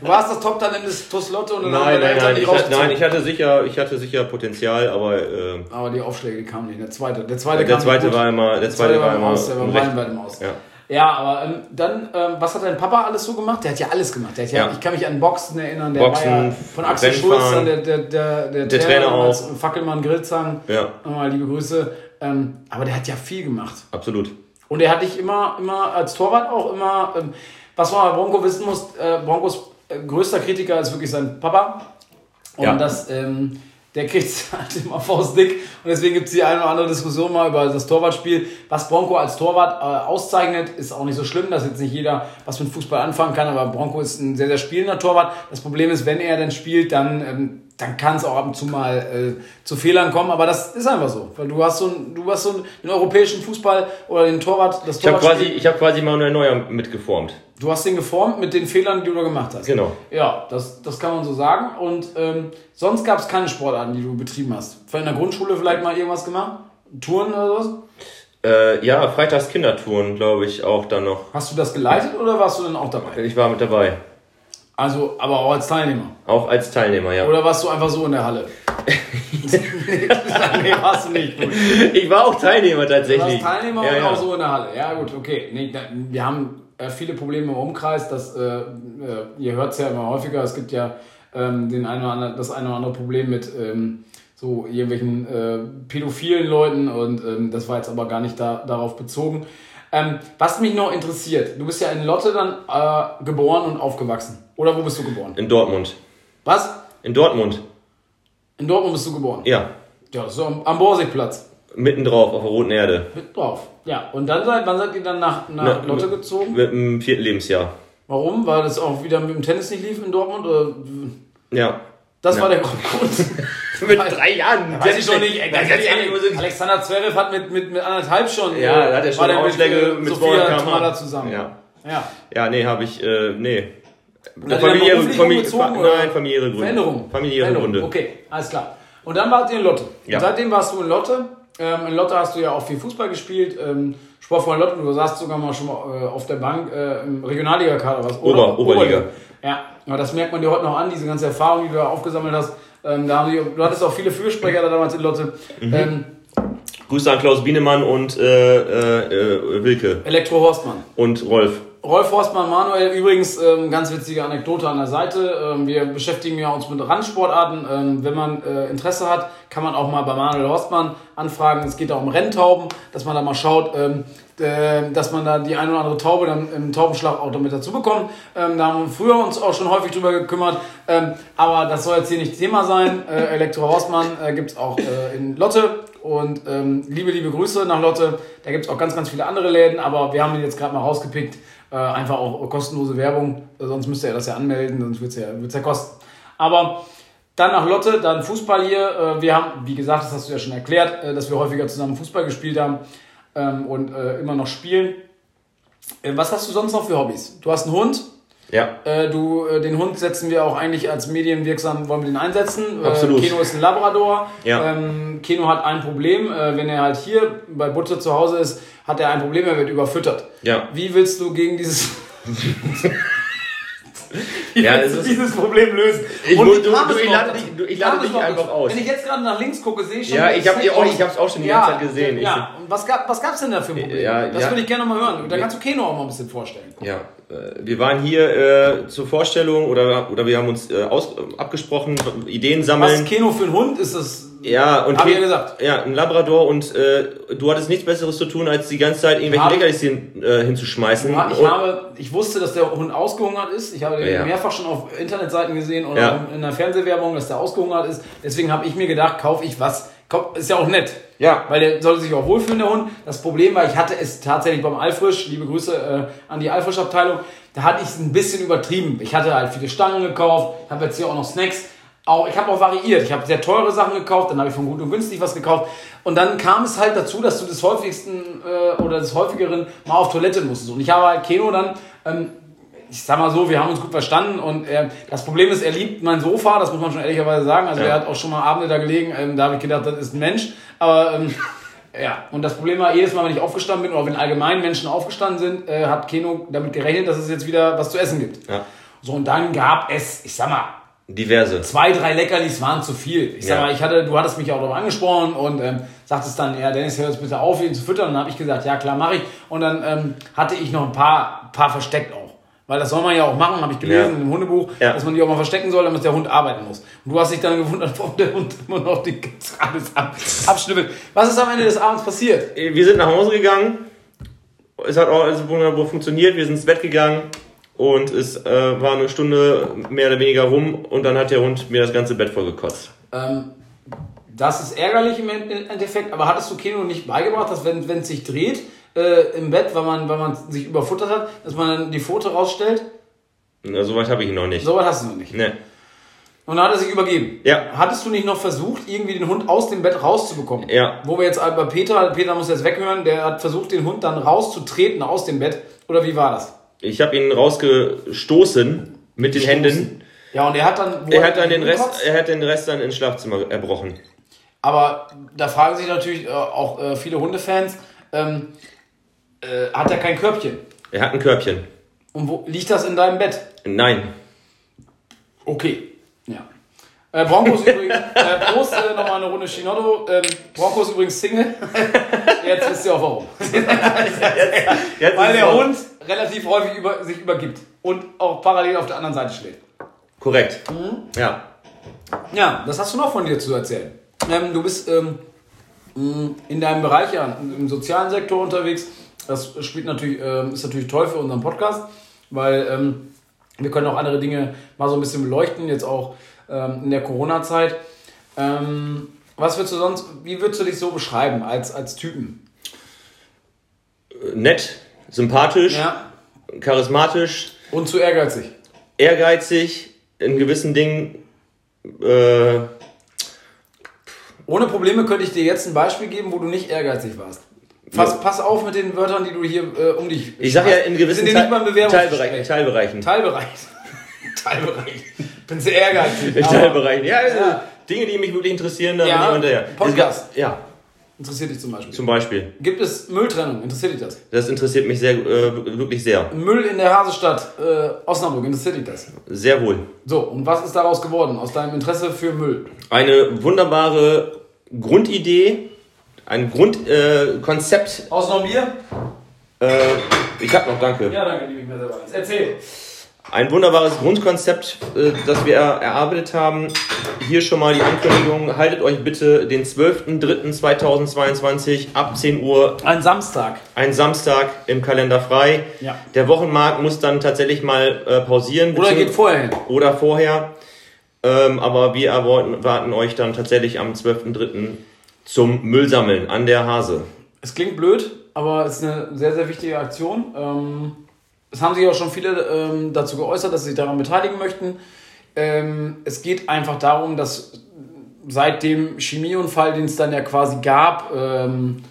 du warst das Top-Talent des TuS Lotte und dann Nein, nein, nein. Ich, hatte- nein, ich hatte sicher, ich hatte sicher Potenzial, aber äh, Aber die Aufschläge, die kamen nicht. Der zweite, der zweite der kam zweite war immer, der zweite war im immer Aus, der war meilenweit im Aus. Ja. Ja, aber ähm, dann, ähm, was hat dein Papa alles so gemacht? Der hat ja alles gemacht. Der hat ja, Ja. Ich kann mich an Boxen erinnern. Der Boxen, war ja von Axel. Schulz, dann der, der, der, der, Der Trainer damals, auch. Fackelmann Grillzang. Ja. Nochmal liebe Grüße. Ähm, aber der hat ja viel gemacht. Absolut. Und er hat dich immer, immer als Torwart auch immer, ähm, was man bei Bronco wissen muss, äh, Broncos äh, größter Kritiker ist wirklich sein Papa. Und Ja. das, ähm, der kriegt [LAUGHS] halt immer faustdick. Und deswegen gibt es die eine oder andere Diskussion mal über das Torwartspiel. Was Bronco als Torwart äh, auszeichnet, ist auch nicht so schlimm, dass jetzt nicht jeder was mit Fußball anfangen kann, aber Bronco ist ein sehr, sehr spielender Torwart. Das Problem ist, wenn er dann spielt, dann, ähm, dann kann es auch ab und zu mal äh, zu Fehlern kommen, aber das ist einfach so. Weil du hast so, ein, du hast so einen, den europäischen Fußball oder den Torwart, das Ich habe quasi, ich habe quasi Manuel Neuer mitgeformt. Du hast den geformt mit den Fehlern, die du da gemacht hast. Genau. Ja, das, das kann man so sagen. Und ähm, sonst gab es keine Sportarten, die du betrieben hast. In der Grundschule vielleicht mal irgendwas gemacht? Touren oder sowas? Äh, ja, Freitags Kindertouren, glaube ich, auch dann noch. Hast du das geleitet oder warst du dann auch dabei? Ich war mit dabei. Also, aber auch als Teilnehmer. Auch als Teilnehmer, ja. Oder warst du einfach so in der Halle? [LAUGHS] nee, warst du nicht. Gut. Ich war auch Teilnehmer Du tatsächlich. warst Teilnehmer ja, und ja. auch so in der Halle. Ja, gut, okay. Nee, wir haben äh, viele Probleme im Umkreis. Das, äh, äh, ihr hört es ja immer häufiger. Es gibt ja ähm, den einen oder anderen, das eine oder andere Problem mit ähm, so irgendwelchen äh, pädophilen Leuten. Und ähm, das war jetzt aber gar nicht da, darauf bezogen. Ähm, was mich noch interessiert, du bist ja in Lotte dann äh, geboren und aufgewachsen. Oder wo bist du geboren? In Dortmund. Was? In Dortmund. In Dortmund bist du geboren? Ja. Ja, so am, am Borsigplatz. Mitten drauf, auf der roten Erde. Mit drauf. Ja, und dann seid, wann seid ihr dann nach, nach Na, Lotte mit- gezogen? Mit dem vierten Lebensjahr. Warum? Weil das auch wieder mit dem Tennis nicht lief in Dortmund? Oder? Ja. Das Ja. war der Grund. [LAUGHS] Mit drei Jahren. Weiß ich schon nicht. Ey, ganz ehrlich, Alexander Zverev hat mit, mit, mit anderthalb schon. Ja, äh, da hat er schon war Ausschläge äh, mit Sophia 200 Tomala km/h. zusammen. Ja. ja. Ja, nee, habe ich, äh, nee. Seid ihr dann beruflich umgezogen, oder? nein, familiäre Gründe. Veränderung. Familiäre Veränderung. Gründe. Okay, alles klar. Und dann wart ihr in Lotte. Ja. Und seitdem warst du in Lotte. Ähm, in Lotte hast du ja auch viel Fußball gespielt. Ähm, Sportverein Lotte, du saßt sogar mal schon mal äh, auf der Bank äh, im Regionalliga-Kader. was? Ober- Oberliga. Ja, aber das merkt man dir heute noch an, diese ganze Erfahrung, die du da aufgesammelt hast. Ähm, da haben die, du hattest auch viele Fürsprecher da damals in Lotte. Mhm. Ähm, Grüße an Klaus Bienemann und äh, äh, äh, Wilke Elektro Horstmann. und Rolf. Rolf Horstmann, Manuel, übrigens ähm, ganz witzige Anekdote an der Seite. Ähm, wir beschäftigen ja uns mit Randsportarten. Ähm, wenn man äh, Interesse hat, kann man auch mal bei Manuel Horstmann anfragen. Es geht da um Renntauben, dass man da mal schaut, ähm, äh, dass man da die eine oder andere Taube dann im Taubenschlagauto mit dazu bekommt. Ähm, da haben wir früher uns auch schon häufig drüber gekümmert. Ähm, aber das soll jetzt hier nicht Thema sein. Äh, Elektro Horstmann äh, gibt's auch äh, in Lotte. Und ähm, liebe, liebe Grüße nach Lotte. Da gibt's auch ganz, ganz viele andere Läden. Aber wir haben ihn jetzt gerade mal rausgepickt. Äh, einfach auch kostenlose Werbung, sonst müsste er das ja anmelden, sonst wird es ja, wird's ja kosten. Aber dann nach Lotte, dann Fußball hier. Äh, wir haben, wie gesagt, das hast du ja schon erklärt, äh, dass wir häufiger zusammen Fußball gespielt haben ähm, und äh, immer noch spielen. Äh, was hast du sonst noch für Hobbys? Du hast einen Hund. Ja, Äh, du, äh, den Hund setzen wir auch eigentlich als medienwirksam, wollen wir den einsetzen. Absolut. Äh, Keno ist ein Labrador. Ja. Ähm, Keno hat ein Problem, äh, wenn er halt hier bei Butte zu Hause ist, hat er ein Problem, er wird überfüttert. ja. Wie willst du gegen dieses, [LAUGHS] [LAUGHS] Ja, es du ist- dieses Problem lösen? Ich Und du- du- es ich lade dich- du- ich lade es dich einfach aus. Wenn ich jetzt gerade nach links gucke, sehe ich schon. Ja, das ich hab- Fleck aus. ich hab's auch schon die ja, ganze Zeit gesehen. Ja, und was gab was gab's denn da für ein Problem? Ja, das ja. würde ich gerne mal hören. Da kannst du Keno auch mal ein bisschen vorstellen. Ja, wir waren hier äh, zur Vorstellung oder, oder wir haben uns äh, aus, abgesprochen, Ideen sammeln. Was Keno für ein Hund ist das? Ja, und Hab ich ja gesagt. Ja, ein Labrador und äh, du hattest nichts Besseres zu tun, als die ganze Zeit irgendwelche Leckerlis hin, äh, hinzuschmeißen. Ja, Ich Und- habe, ich wusste, dass der Hund ausgehungert ist. Ich habe den Ja. mehrfach schon auf Internetseiten gesehen oder Ja. in der Fernsehwerbung, dass der ausgehungert ist. Deswegen habe ich mir gedacht, kaufe ich was. Kauf- Ist ja auch nett. Ja. Weil der sollte sich auch wohlfühlen, der Hund. Das Problem war, ich hatte es tatsächlich beim Alfrisch, liebe Grüße äh, an die Alfrisch-Abteilung, da hatte ich es ein bisschen übertrieben. Ich hatte halt viele Stangen gekauft, habe jetzt hier auch noch Snacks. Auch, ich habe auch variiert. Ich habe sehr teure Sachen gekauft, dann habe ich von gut und günstig was gekauft. Und dann kam es halt dazu, dass du des häufigsten äh, oder des häufigeren mal auf Toilette musstest. Und ich habe halt Keno dann, ähm, ich sag mal so, wir haben uns gut verstanden. Und äh, das Problem ist, er liebt mein Sofa, das muss man schon ehrlicherweise sagen. Also Ja. er hat auch schon mal Abende da gelegen. Ähm, da habe ich gedacht, das ist ein Mensch. Aber ähm, ja, und das Problem war, jedes Mal, wenn ich aufgestanden bin oder wenn allgemein Menschen aufgestanden sind, äh, hat Keno damit gerechnet, dass es jetzt wieder was zu essen gibt. Ja. So, und dann gab es, ich sag mal, Diverse. zwei, drei Leckerlis waren zu viel. Ich sag Ja. mal, ich hatte, du hattest mich auch darauf angesprochen und ähm, sagtest dann, ja, Dennis, hör jetzt bitte auf, ihn zu füttern. Und dann habe ich gesagt, ja klar, mache ich. Und dann ähm, hatte ich noch ein paar, paar versteckt auch. Weil das soll man ja auch machen, habe ich gelesen Ja. im Hundebuch, Ja. dass man die auch mal verstecken soll, damit der Hund arbeiten muss. Und du hast dich dann gewundert, warum der Hund immer noch die alles ab, abschnippelt. Was ist am Ende des Abends passiert? Wir sind nach Hause gegangen. Es hat auch alles wunderbar funktioniert. Wir sind ins Bett gegangen und es äh, war eine Stunde mehr oder weniger rum und dann hat der Hund mir das ganze Bett vollgekotzt. Ähm, das ist ärgerlich im Endeffekt, aber hattest du Keno nicht beigebracht, dass wenn wenn es sich dreht äh, im Bett, weil man, weil man sich überfuttert hat, dass man dann die Pfote rausstellt? Na, Soweit habe ich ihn noch nicht. So weit hast du noch nicht. Ne. Und dann hat er sich übergeben. Ja. Hattest du nicht noch versucht, irgendwie den Hund aus dem Bett rauszubekommen? Ja. Wo wir jetzt bei Peter, Peter muss jetzt weghören, der hat versucht, den Hund dann rauszutreten aus dem Bett. Oder wie war das? Ich habe ihn rausgestoßen mit den Händen. Ja, und er hat dann. Er hat dann den Rest, er hat den Rest dann ins Schlafzimmer erbrochen. Aber da fragen sich natürlich äh, auch äh, viele Hundefans, ähm, äh, hat er kein Körbchen? Er hat ein Körbchen. Und wo liegt das in deinem Bett? Nein. Okay. Ja. Äh, Broncos [LAUGHS] übrigens, äh, Prost, äh, nochmal eine Runde Chinotto. Ähm, Broncos übrigens Single. [LAUGHS] Jetzt wisst ihr auch warum. Jetzt Weil ist der Hund relativ häufig über, sich übergibt und auch parallel auf der anderen Seite schläft. Korrekt. Mhm. Ja. Ja, was hast du noch von dir zu erzählen? Ähm, du bist ähm, mh, in deinem Bereich ja im sozialen Sektor unterwegs. Das spielt natürlich, ähm, ist natürlich toll für unseren Podcast, weil ähm, wir können auch andere Dinge mal so ein bisschen beleuchten, jetzt auch ähm, in der Corona-Zeit. Ähm, was würdest du sonst, wie würdest du dich so beschreiben als, als Typen? Nett, sympathisch, Ja. charismatisch, Und zu ehrgeizig. ehrgeizig, in gewissen Dingen. Äh, Ohne Probleme könnte ich dir jetzt ein Beispiel geben, wo du nicht ehrgeizig warst. Pass, pass auf mit den Wörtern, die du hier äh, um dich ich sage ja in gewissen Bewerbungsgespräch. Teilbereichen. Teilbereichen. Teilbereich. [LAUGHS] Teilbereich. Bin sehr ehrgeizig. Teilbereichen. Ja, also Ja. Dinge, die mich wirklich interessieren, da Ja, hinterher. Podcast. Gab- Ja, Interessiert dich zum Beispiel. zum Beispiel. Gibt es Mülltrennung? Interessiert dich das? Das interessiert mich sehr, äh, wirklich sehr. Müll in der Hasestadt äh, Osnabrück, interessiert dich das? Sehr wohl. So, und was ist daraus geworden aus deinem Interesse für Müll? Eine wunderbare Grundidee, ein Grundkonzept. Äh. Aus noch Bier? äh, ich hab noch, danke. Ja, danke, liebe ich mir selber. eins. Erzähl. Ein wunderbares Grundkonzept, äh, das wir er erarbeitet haben. Hier schon mal die Ankündigung. Haltet euch bitte den 12.03.2022 ab 10 Uhr, Ein Samstag. ein Samstag im Kalender frei. Ja. Der Wochenmarkt muss dann tatsächlich mal äh, pausieren. Oder geht vorher hin. oder vorher. Ähm, aber wir erwarten, warten euch dann tatsächlich am 12.03. zum Müllsammeln an der Hase. Es klingt blöd, aber es ist eine sehr, sehr wichtige Aktion. Ähm, es haben sich auch schon viele ähm, dazu geäußert, dass sie sich daran beteiligen möchten. Ähm, es geht einfach darum, dass seit dem Chemieunfall, den es dann ja quasi gab, ähm,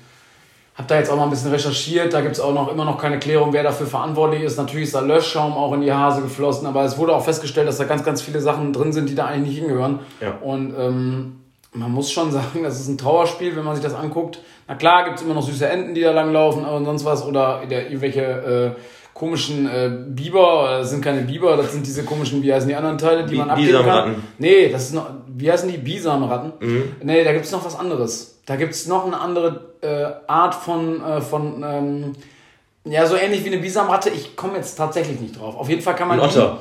habe da jetzt auch mal ein bisschen recherchiert. Da gibt es auch noch immer noch keine Klärung, wer dafür verantwortlich ist. Natürlich ist da Löschschaum auch in die Hase geflossen, aber es wurde auch festgestellt, dass da ganz, ganz viele Sachen drin sind, die da eigentlich nicht hingehören. Ja. Und ähm, man muss schon sagen, das ist ein Trauerspiel, wenn man sich das anguckt. Na klar, gibt es immer noch süße Enten, die da langlaufen und sonst was. Oder der, irgendwelche äh, komischen äh, Biber. Das sind keine Biber, das sind diese komischen, wie heißen die anderen Teile, die Bi- man abgeben kann. Bisamratten. Nee, das ist noch, wie heißen die? Bisamratten? Nee, da gibt es noch was anderes. Da gibt es noch eine andere äh, Art von, äh, von ähm, Ja, so ähnlich wie eine Bisamratte. Ich komme jetzt tatsächlich nicht drauf. Auf jeden Fall kann man. Ein Otter.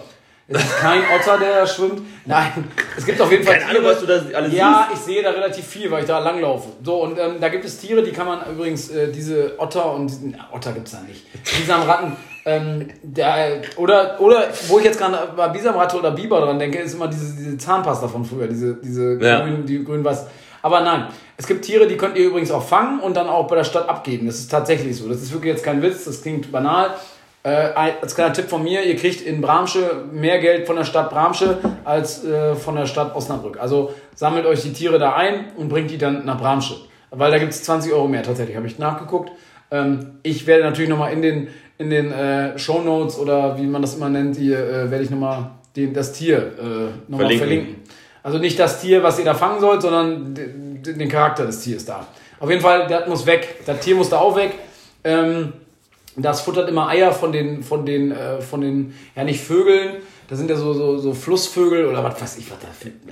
Es ist kein Otter, der schwimmt. Nein, es gibt auf jeden Fall. Keine Ahnung, was du da alles Ja, siehst. ich sehe da relativ viel, weil ich da langlaufe. So, und ähm, da gibt es Tiere, die kann man übrigens, äh, diese Otter und diesen, Otter gibt es da nicht. Bisamratten, ähm, der, oder, oder wo ich jetzt gerade bei Bisamratte oder Biber dran denke, ist immer diese, diese Zahnpasta von früher, diese, diese ja. grün, die grün-weiß. Aber nein, es gibt Tiere, die könnt ihr übrigens auch fangen und dann auch bei der Stadt abgeben. Das ist tatsächlich so. Das ist wirklich jetzt kein Witz, das klingt banal. Äh, als kleiner Tipp von mir, ihr kriegt in Bramsche mehr Geld von der Stadt Bramsche als äh, von der Stadt Osnabrück. Also sammelt euch die Tiere da ein und bringt die dann nach Bramsche. Weil da gibt es 20 Euro mehr tatsächlich, habe ich nachgeguckt. Ähm, ich werde natürlich nochmal in den, in den äh, Show Notes oder wie man das immer nennt, die, äh, werde ich nochmal das Tier äh, nochmal verlinken. verlinken. Also nicht das Tier, was ihr da fangen sollt, sondern den, den Charakter des Tiers da. Auf jeden Fall, das muss weg. Das Tier muss da auch weg. Ähm, das futtert immer Eier von den, von den, äh, von den, ja nicht Vögeln, das sind ja so, so, so Flussvögel oder was weiß ich, was da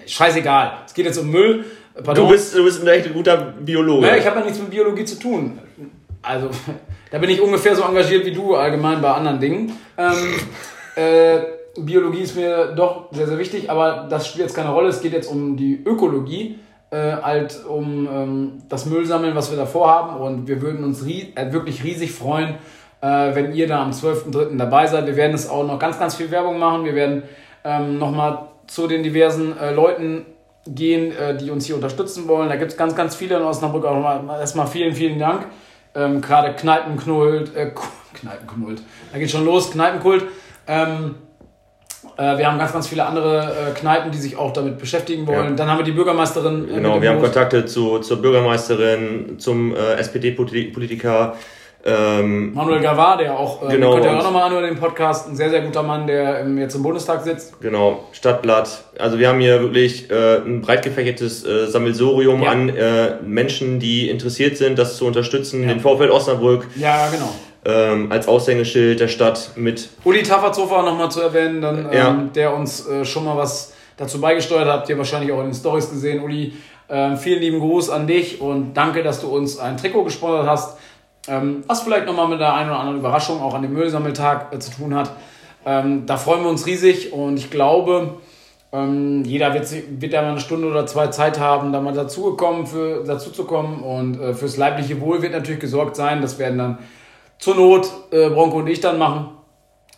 Scheißegal. Es geht jetzt um Müll. Pardon. Du bist, du bist ein echt guter Biologe. Ja, ich habe ja nichts mit Biologie zu tun. Also, [LAUGHS] da bin ich ungefähr so engagiert wie du allgemein bei anderen Dingen. Ähm, äh, Biologie ist mir doch sehr, sehr wichtig, aber das spielt jetzt keine Rolle. Es geht jetzt um die Ökologie, äh, halt um ähm, das Müllsammeln, was wir da vorhaben. Und wir würden uns rie äh, wirklich riesig freuen, äh, wenn ihr da am 12.03. dabei seid. Wir werden es auch noch ganz, ganz viel Werbung machen. Wir werden ähm, nochmal zu den diversen äh, Leuten gehen, äh, die uns hier unterstützen wollen. Da gibt es ganz, ganz viele in Osnabrück. Auch nochmal erstmal vielen, vielen Dank. Ähm, Gerade Kneipenknullt, äh, Kneipenknullt, da geht schon los, Kneipenkult. Ähm, äh, wir haben ganz, ganz viele andere äh, Kneipen, die sich auch damit beschäftigen wollen. Ja. Dann haben wir die Bürgermeisterin. Äh, genau, wir haben Kontakte zu, zur Bürgermeisterin, zum SPD-Politiker. Ähm, Manuel Gavard, der auch, äh, genau, könnt ihr auch nochmal anhören, den Podcast, ein sehr, sehr guter Mann, der ähm, jetzt im Bundestag sitzt. Genau, Stadtblatt. Also wir haben hier wirklich äh, ein breit gefächertes äh, Sammelsorium ja. an äh, Menschen, die interessiert sind, das zu unterstützen. Ja. Den VfL Osnabrück. Ja, genau. Ähm, als Aushängeschild der Stadt mit. Uli Taffertshofer nochmal zu erwähnen, dann, ähm, ja. der uns äh, schon mal was dazu beigesteuert hat. Habt ihr wahrscheinlich auch in den Stories gesehen. Uli, äh, vielen lieben Gruß an dich und danke, dass du uns ein Trikot gesponsert hast. Ähm, was vielleicht nochmal mit der einen oder anderen Überraschung auch an dem Müllsammeltag äh, zu tun hat. Ähm, da freuen wir uns riesig und ich glaube, ähm, jeder wird, wird ja mal eine Stunde oder zwei Zeit haben, da mal dazugekommen, für, dazu zu kommen. Und äh, fürs leibliche Wohl wird natürlich gesorgt sein. Das werden dann zur Not äh, Bronco und ich dann machen.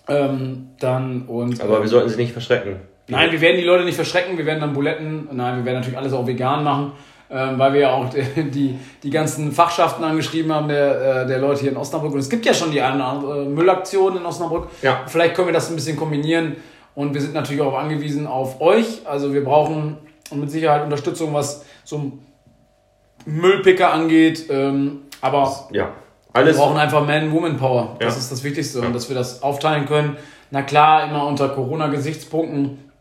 Ähm, dann und, Aber wir sollten sie nicht verschrecken. Nein, wir werden die Leute nicht verschrecken. Wir werden dann Buletten, nein, wir werden natürlich alles auch vegan machen ähm, weil wir ja auch [LAUGHS] die, die ganzen Fachschaften angeschrieben haben der, äh, der Leute hier in Osnabrück. Und es gibt ja schon die eine andere Müllaktion in Osnabrück. Ja. Vielleicht können wir das ein bisschen kombinieren. Und wir sind natürlich auch angewiesen auf euch. Also wir brauchen mit Sicherheit Unterstützung, was so Müllpicker angeht. Ähm, aber ja, alles. wir brauchen einfach Man-Woman-Power. Das ist das Wichtigste. Ja. Und dass wir das aufteilen können. Na klar, immer unter Corona-Gesichtspunkten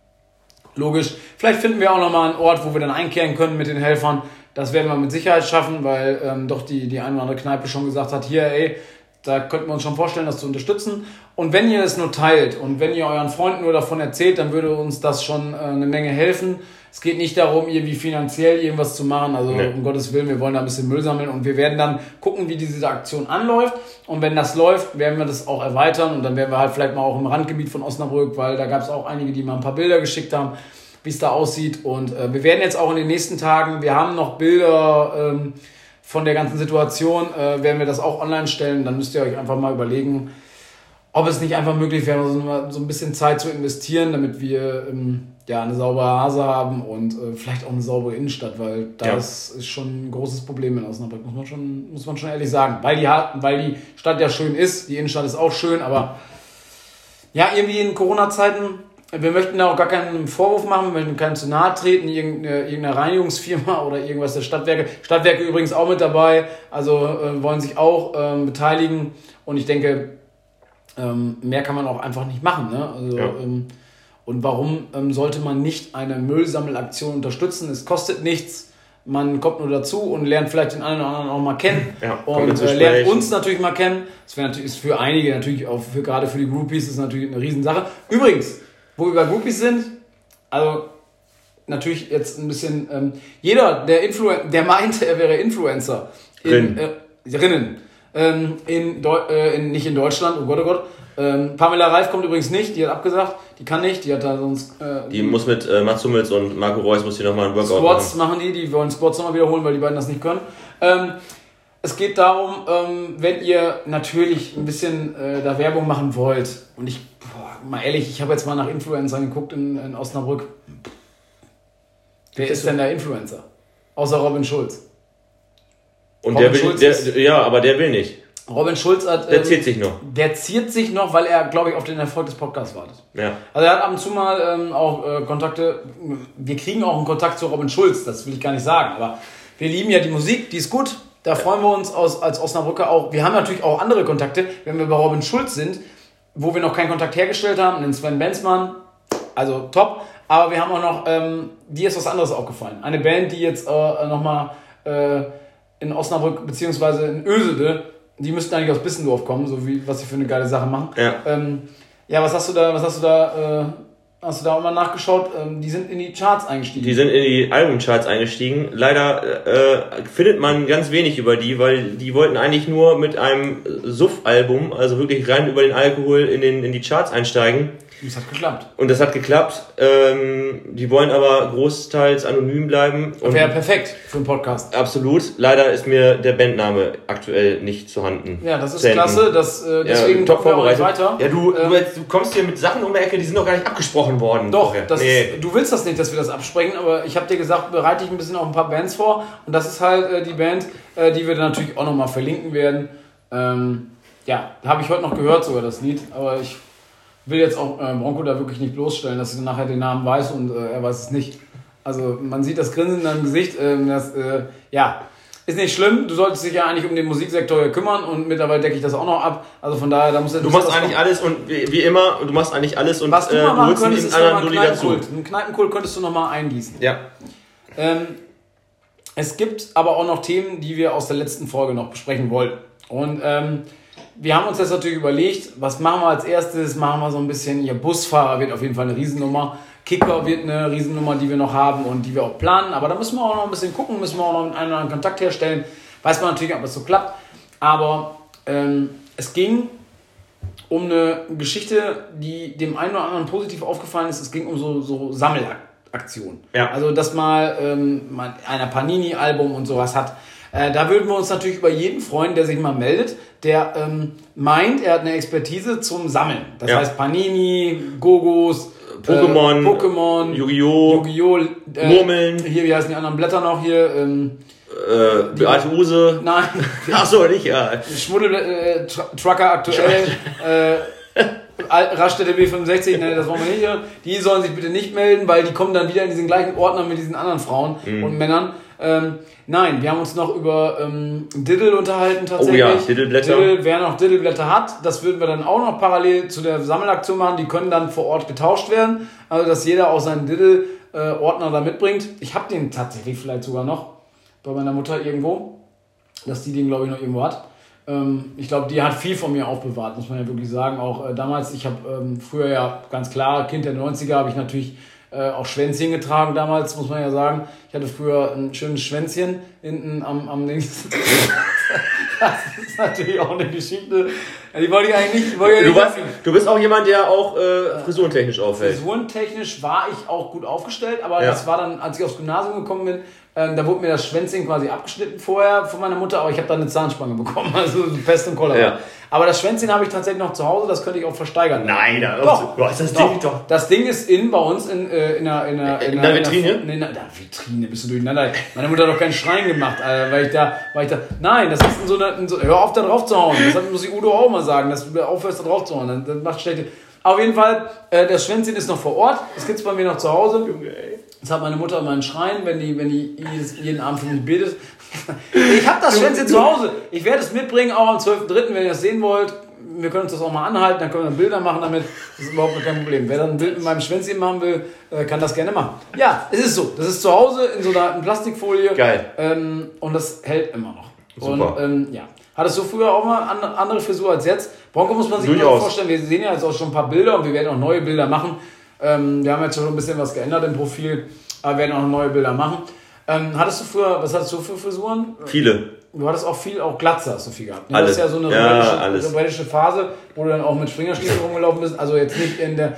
logisch. Vielleicht finden wir auch nochmal einen Ort, wo wir dann einkehren können mit den Helfern. Das werden wir mit Sicherheit schaffen, weil ähm, doch die, die eine oder andere Kneipe schon gesagt hat, hier, ey, da könnten wir uns schon vorstellen, das zu unterstützen. Und wenn ihr es nur teilt und wenn ihr euren Freunden nur davon erzählt, dann würde uns das schon äh, eine Menge helfen. Es geht nicht darum, irgendwie finanziell irgendwas zu machen. Also nee. um Gottes Willen, wir wollen da ein bisschen Müll sammeln und wir werden dann gucken, wie diese Aktion anläuft. Und wenn das läuft, werden wir das auch erweitern und dann werden wir halt vielleicht mal auch im Randgebiet von Osnabrück, weil da gab es auch einige, die mal ein paar Bilder geschickt haben, wie es da aussieht. Und äh, wir werden jetzt auch in den nächsten Tagen, wir haben noch Bilder ähm, von der ganzen Situation, äh, werden wir das auch online stellen. Dann müsst ihr euch einfach mal überlegen, ob es nicht einfach möglich wäre, so, ein bisschen Zeit zu investieren, damit wir ähm, ja, eine saubere Hase haben und äh, vielleicht auch eine saubere Innenstadt, weil das ja. ist schon ein großes Problem in Osnabrück, muss man schon, muss man schon ehrlich sagen. Weil die, weil die Stadt ja schön ist, die Innenstadt ist auch schön, aber ja, irgendwie in Corona-Zeiten, wir möchten da auch gar keinen Vorwurf machen, wir möchten keinen zu nahe treten, irgendeine, irgendeine Reinigungsfirma [LAUGHS] oder irgendwas der Stadtwerke. Stadtwerke übrigens auch mit dabei, also äh, wollen sich auch ähm, beteiligen und ich denke, ähm, mehr kann man auch einfach nicht machen. Ne? Also, ja. ähm, und warum ähm, sollte man nicht eine Müllsammelaktion unterstützen? Es kostet nichts. Man kommt nur dazu und lernt vielleicht den einen oder anderen auch mal kennen. Ja, und äh, lernt uns natürlich mal kennen. Das wäre natürlich ist für einige natürlich auch für gerade für die Groupies ist natürlich eine Riesensache. Übrigens, wo wir bei Groupies sind, also natürlich jetzt ein bisschen ähm, jeder, der Influ der meinte, er wäre Influencer in, äh, Rinnen Ähm, in, Deu äh, in, nicht in Deutschland, oh Gott, oh Gott. Ähm, Pamela Reif kommt übrigens nicht, die hat abgesagt, die kann nicht, die hat da sonst. Äh, Die muss mit äh, Mats Hummels und Marco Reus muss hier nochmal ein Workout Squats machen. machen die, die wollen Squats nochmal wiederholen, weil die beiden das nicht können. Ähm, es geht darum, ähm, wenn ihr natürlich ein bisschen äh, da Werbung machen wollt, und ich, boah, mal ehrlich, ich habe jetzt mal nach Influencern geguckt in, in Osnabrück. Wer ist denn der Influencer? Außer Robin Schulz. Und Robin der will, Schulz der, ist- ja, aber der will nicht. Robin Schulz hat. Der ähm, zählt sich noch. Der ziert sich noch, weil er, glaube ich, auf den Erfolg des Podcasts wartet. Ja. Also er hat ab und zu mal ähm, auch äh, Kontakte. Wir kriegen auch einen Kontakt zu Robin Schulz, das will ich gar nicht sagen. Aber wir lieben ja die Musik, die ist gut. Da freuen wir uns aus, als Osnabrücker auch. Wir haben natürlich auch andere Kontakte, wenn wir bei Robin Schulz sind, wo wir noch keinen Kontakt hergestellt haben, den Sven Benzmann, also top. Aber wir haben auch noch, ähm, dir ist was anderes aufgefallen. Eine Band, die jetzt äh, nochmal äh, in Osnabrück beziehungsweise in Ösede, die müssten eigentlich aus Bissendorf kommen, so wie was sie für eine geile Sache machen. Ja. Ähm, ja, was hast du da, was hast du da, äh, hast du da auch mal nachgeschaut? Ähm, die sind in die Charts eingestiegen. Die sind in die Albumcharts eingestiegen. Leider äh, findet man ganz wenig über die, weil die wollten eigentlich nur mit einem Suff-Album, also wirklich rein über den Alkohol in, den, in die Charts einsteigen. Das hat geklappt. Und das hat geklappt. Ähm, die wollen aber großteils anonym bleiben. Wäre perfekt für einen Podcast. absolut. Leider ist mir der Bandname aktuell nicht zu handen. Ja, das ist Zu Händen. klasse. Das, äh, deswegen ja, top auch vorbereitet. weiter. Ja, du, Ähm, du, jetzt, du kommst hier mit Sachen um die Ecke, die sind noch gar nicht abgesprochen worden. Doch, nee. ist, du willst das nicht, dass wir das absprechen, aber ich habe dir gesagt, bereite dich ein bisschen auf ein paar Bands vor. Und das ist halt äh, die Band, äh, die wir dann natürlich auch nochmal verlinken werden. Ähm, ja, habe ich heute noch gehört sogar das Lied, aber ich will jetzt auch äh, Bronco da wirklich nicht bloßstellen, dass ich nachher den Namen weiß und äh, er weiß es nicht. Also man sieht das Grinsen in deinem Gesicht, ähm, das, äh, ja, ist nicht schlimm. Du solltest dich ja eigentlich um den Musiksektor hier kümmern und mittlerweile decke ich das auch noch ab. Also von daher, da muss Du machst eigentlich alles und wie, wie immer, du machst eigentlich alles und Was du äh, mal du machen könntest, einen ist nochmal dazu. Kneipenkult. Einen Kneipenkult könntest du nochmal eingießen. Ja. Ähm, es gibt aber auch noch Themen, die wir aus der letzten Folge noch besprechen wollten. Und ähm, wir haben uns das natürlich überlegt, was machen wir als erstes? Machen wir so ein bisschen, ja, Busfahrer wird auf jeden Fall eine Riesennummer. Kicker wird eine Riesennummer, die wir noch haben und die wir auch planen. Aber da müssen wir auch noch ein bisschen gucken, müssen wir auch noch einen oder anderen Kontakt herstellen. Weiß man natürlich, ob es so klappt. Aber ähm, es ging um eine Geschichte, die dem einen oder anderen positiv aufgefallen ist. Es ging um so, so Sammelaktionen. Ja. Also, dass mal ähm, man einer Panini-Album und sowas hat. Äh, da würden wir uns natürlich über jeden freuen, der sich mal meldet, der ähm, meint, er hat eine Expertise zum Sammeln. Das Ja. heißt Panini, Gogos, Pokémon, äh, Pokémon, Yu-Gi-Oh!, Yu-Gi-Oh! Äh, Murmeln. Hier, wie heißen die anderen Blätter noch hier? Ähm, äh, Beate Use. nein, [LAUGHS] Ach so, nicht, ja. Schmuddel, äh, Tr Trucker aktuell, äh, Raststätte B65, ne, das wollen wir nicht. Die sollen sich bitte nicht melden, weil die kommen dann wieder in diesen gleichen Ordner mit diesen anderen Frauen Mhm. und Männern. Ähm, nein, wir haben uns noch über ähm, Diddle unterhalten tatsächlich. Oh ja, Diddleblätter. Diddle, wer noch Diddleblätter hat, das würden wir dann auch noch parallel zu der Sammelaktion machen. Die können dann vor Ort getauscht werden. Also, dass jeder auch seinen Diddle-Ordner da mitbringt. Ich habe den tatsächlich vielleicht sogar noch bei meiner Mutter irgendwo dass die den, glaube ich, noch irgendwo hat. Ähm, ich glaube, die hat viel von mir aufbewahrt, muss man ja wirklich sagen. Auch äh, damals, ich habe ähm, früher ja ganz klar, Kind der 90er, habe ich natürlich äh, auch Schwänzchen getragen damals, muss man ja sagen. Ich hatte früher ein schönes Schwänzchen hinten am, am Links. [LAUGHS] das ist natürlich auch eine Geschichte. Ja, Die wollte ich eigentlich nicht. Wollte ich Du, warst, du bist auch jemand, der auch äh, frisurentechnisch auffällt. Frisurentechnisch war ich auch gut aufgestellt, aber Ja. das war dann, als ich aufs Gymnasium gekommen bin, ähm, da wurde mir das Schwänzchen quasi abgeschnitten vorher von meiner Mutter, aber ich habe dann eine Zahnspange bekommen, [LAUGHS] also Pest und Cholera. Ja. Aber das Schwänzchen habe ich tatsächlich noch zu Hause, das könnte ich auch versteigern. Nein, da Doch, hast das doch. Ding doch. Das Ding ist in bei uns in, äh, in einer in einer, In einer- der Vitrine? In einer, in einer Vitrine, bist du durcheinander. Meine Mutter hat doch keinen Schrein gemacht, äh, weil ich da, weil ich da. Nein, das ist in so einer. In so, hör auf, da drauf zu hauen. Das hat- muss ich Udo auch mal sagen, dass du aufhörst, da drauf zu hauen. Das, das macht schlechte. Auf jeden Fall, äh, das Schwänzchen ist noch vor Ort. Das gibt's bei mir noch zu Hause. Das hat meine Mutter in meinen Schrein, wenn die, wenn die jedes, jeden Abend für mich betet. [LAUGHS] Ich habe das Schwänzchen zu Hause. Ich werde es mitbringen, auch am 12.3., wenn ihr das sehen wollt. Wir können uns das auch mal anhalten, dann können wir Bilder machen damit. Das ist überhaupt kein Problem. Wer dann ein Bild mit meinem Schwänzchen machen will, äh, kann das gerne machen. Ja, es ist so. Das ist zu Hause in so einer in Plastikfolie. Geil. Ähm, und das hält immer noch. Super. Und ähm, ja. Hattest du früher auch mal an- andere Frisur als jetzt? Bronco muss man sich mal Durchaus. vorstellen. Wir sehen ja jetzt auch schon ein paar Bilder und wir werden auch neue Bilder machen. Ähm, wir haben jetzt schon ein bisschen was geändert im Profil, aber werden auch neue Bilder machen. Ähm, hattest du früher, was hattest du für Frisuren? Viele. du hattest auch viel, auch Glatze hast du viel gehabt. Ne? Alles. Das ist ja so eine Ja, rebellische, Phase, wo du dann auch mit Springerstiefeln rumgelaufen bist. Also jetzt nicht in der,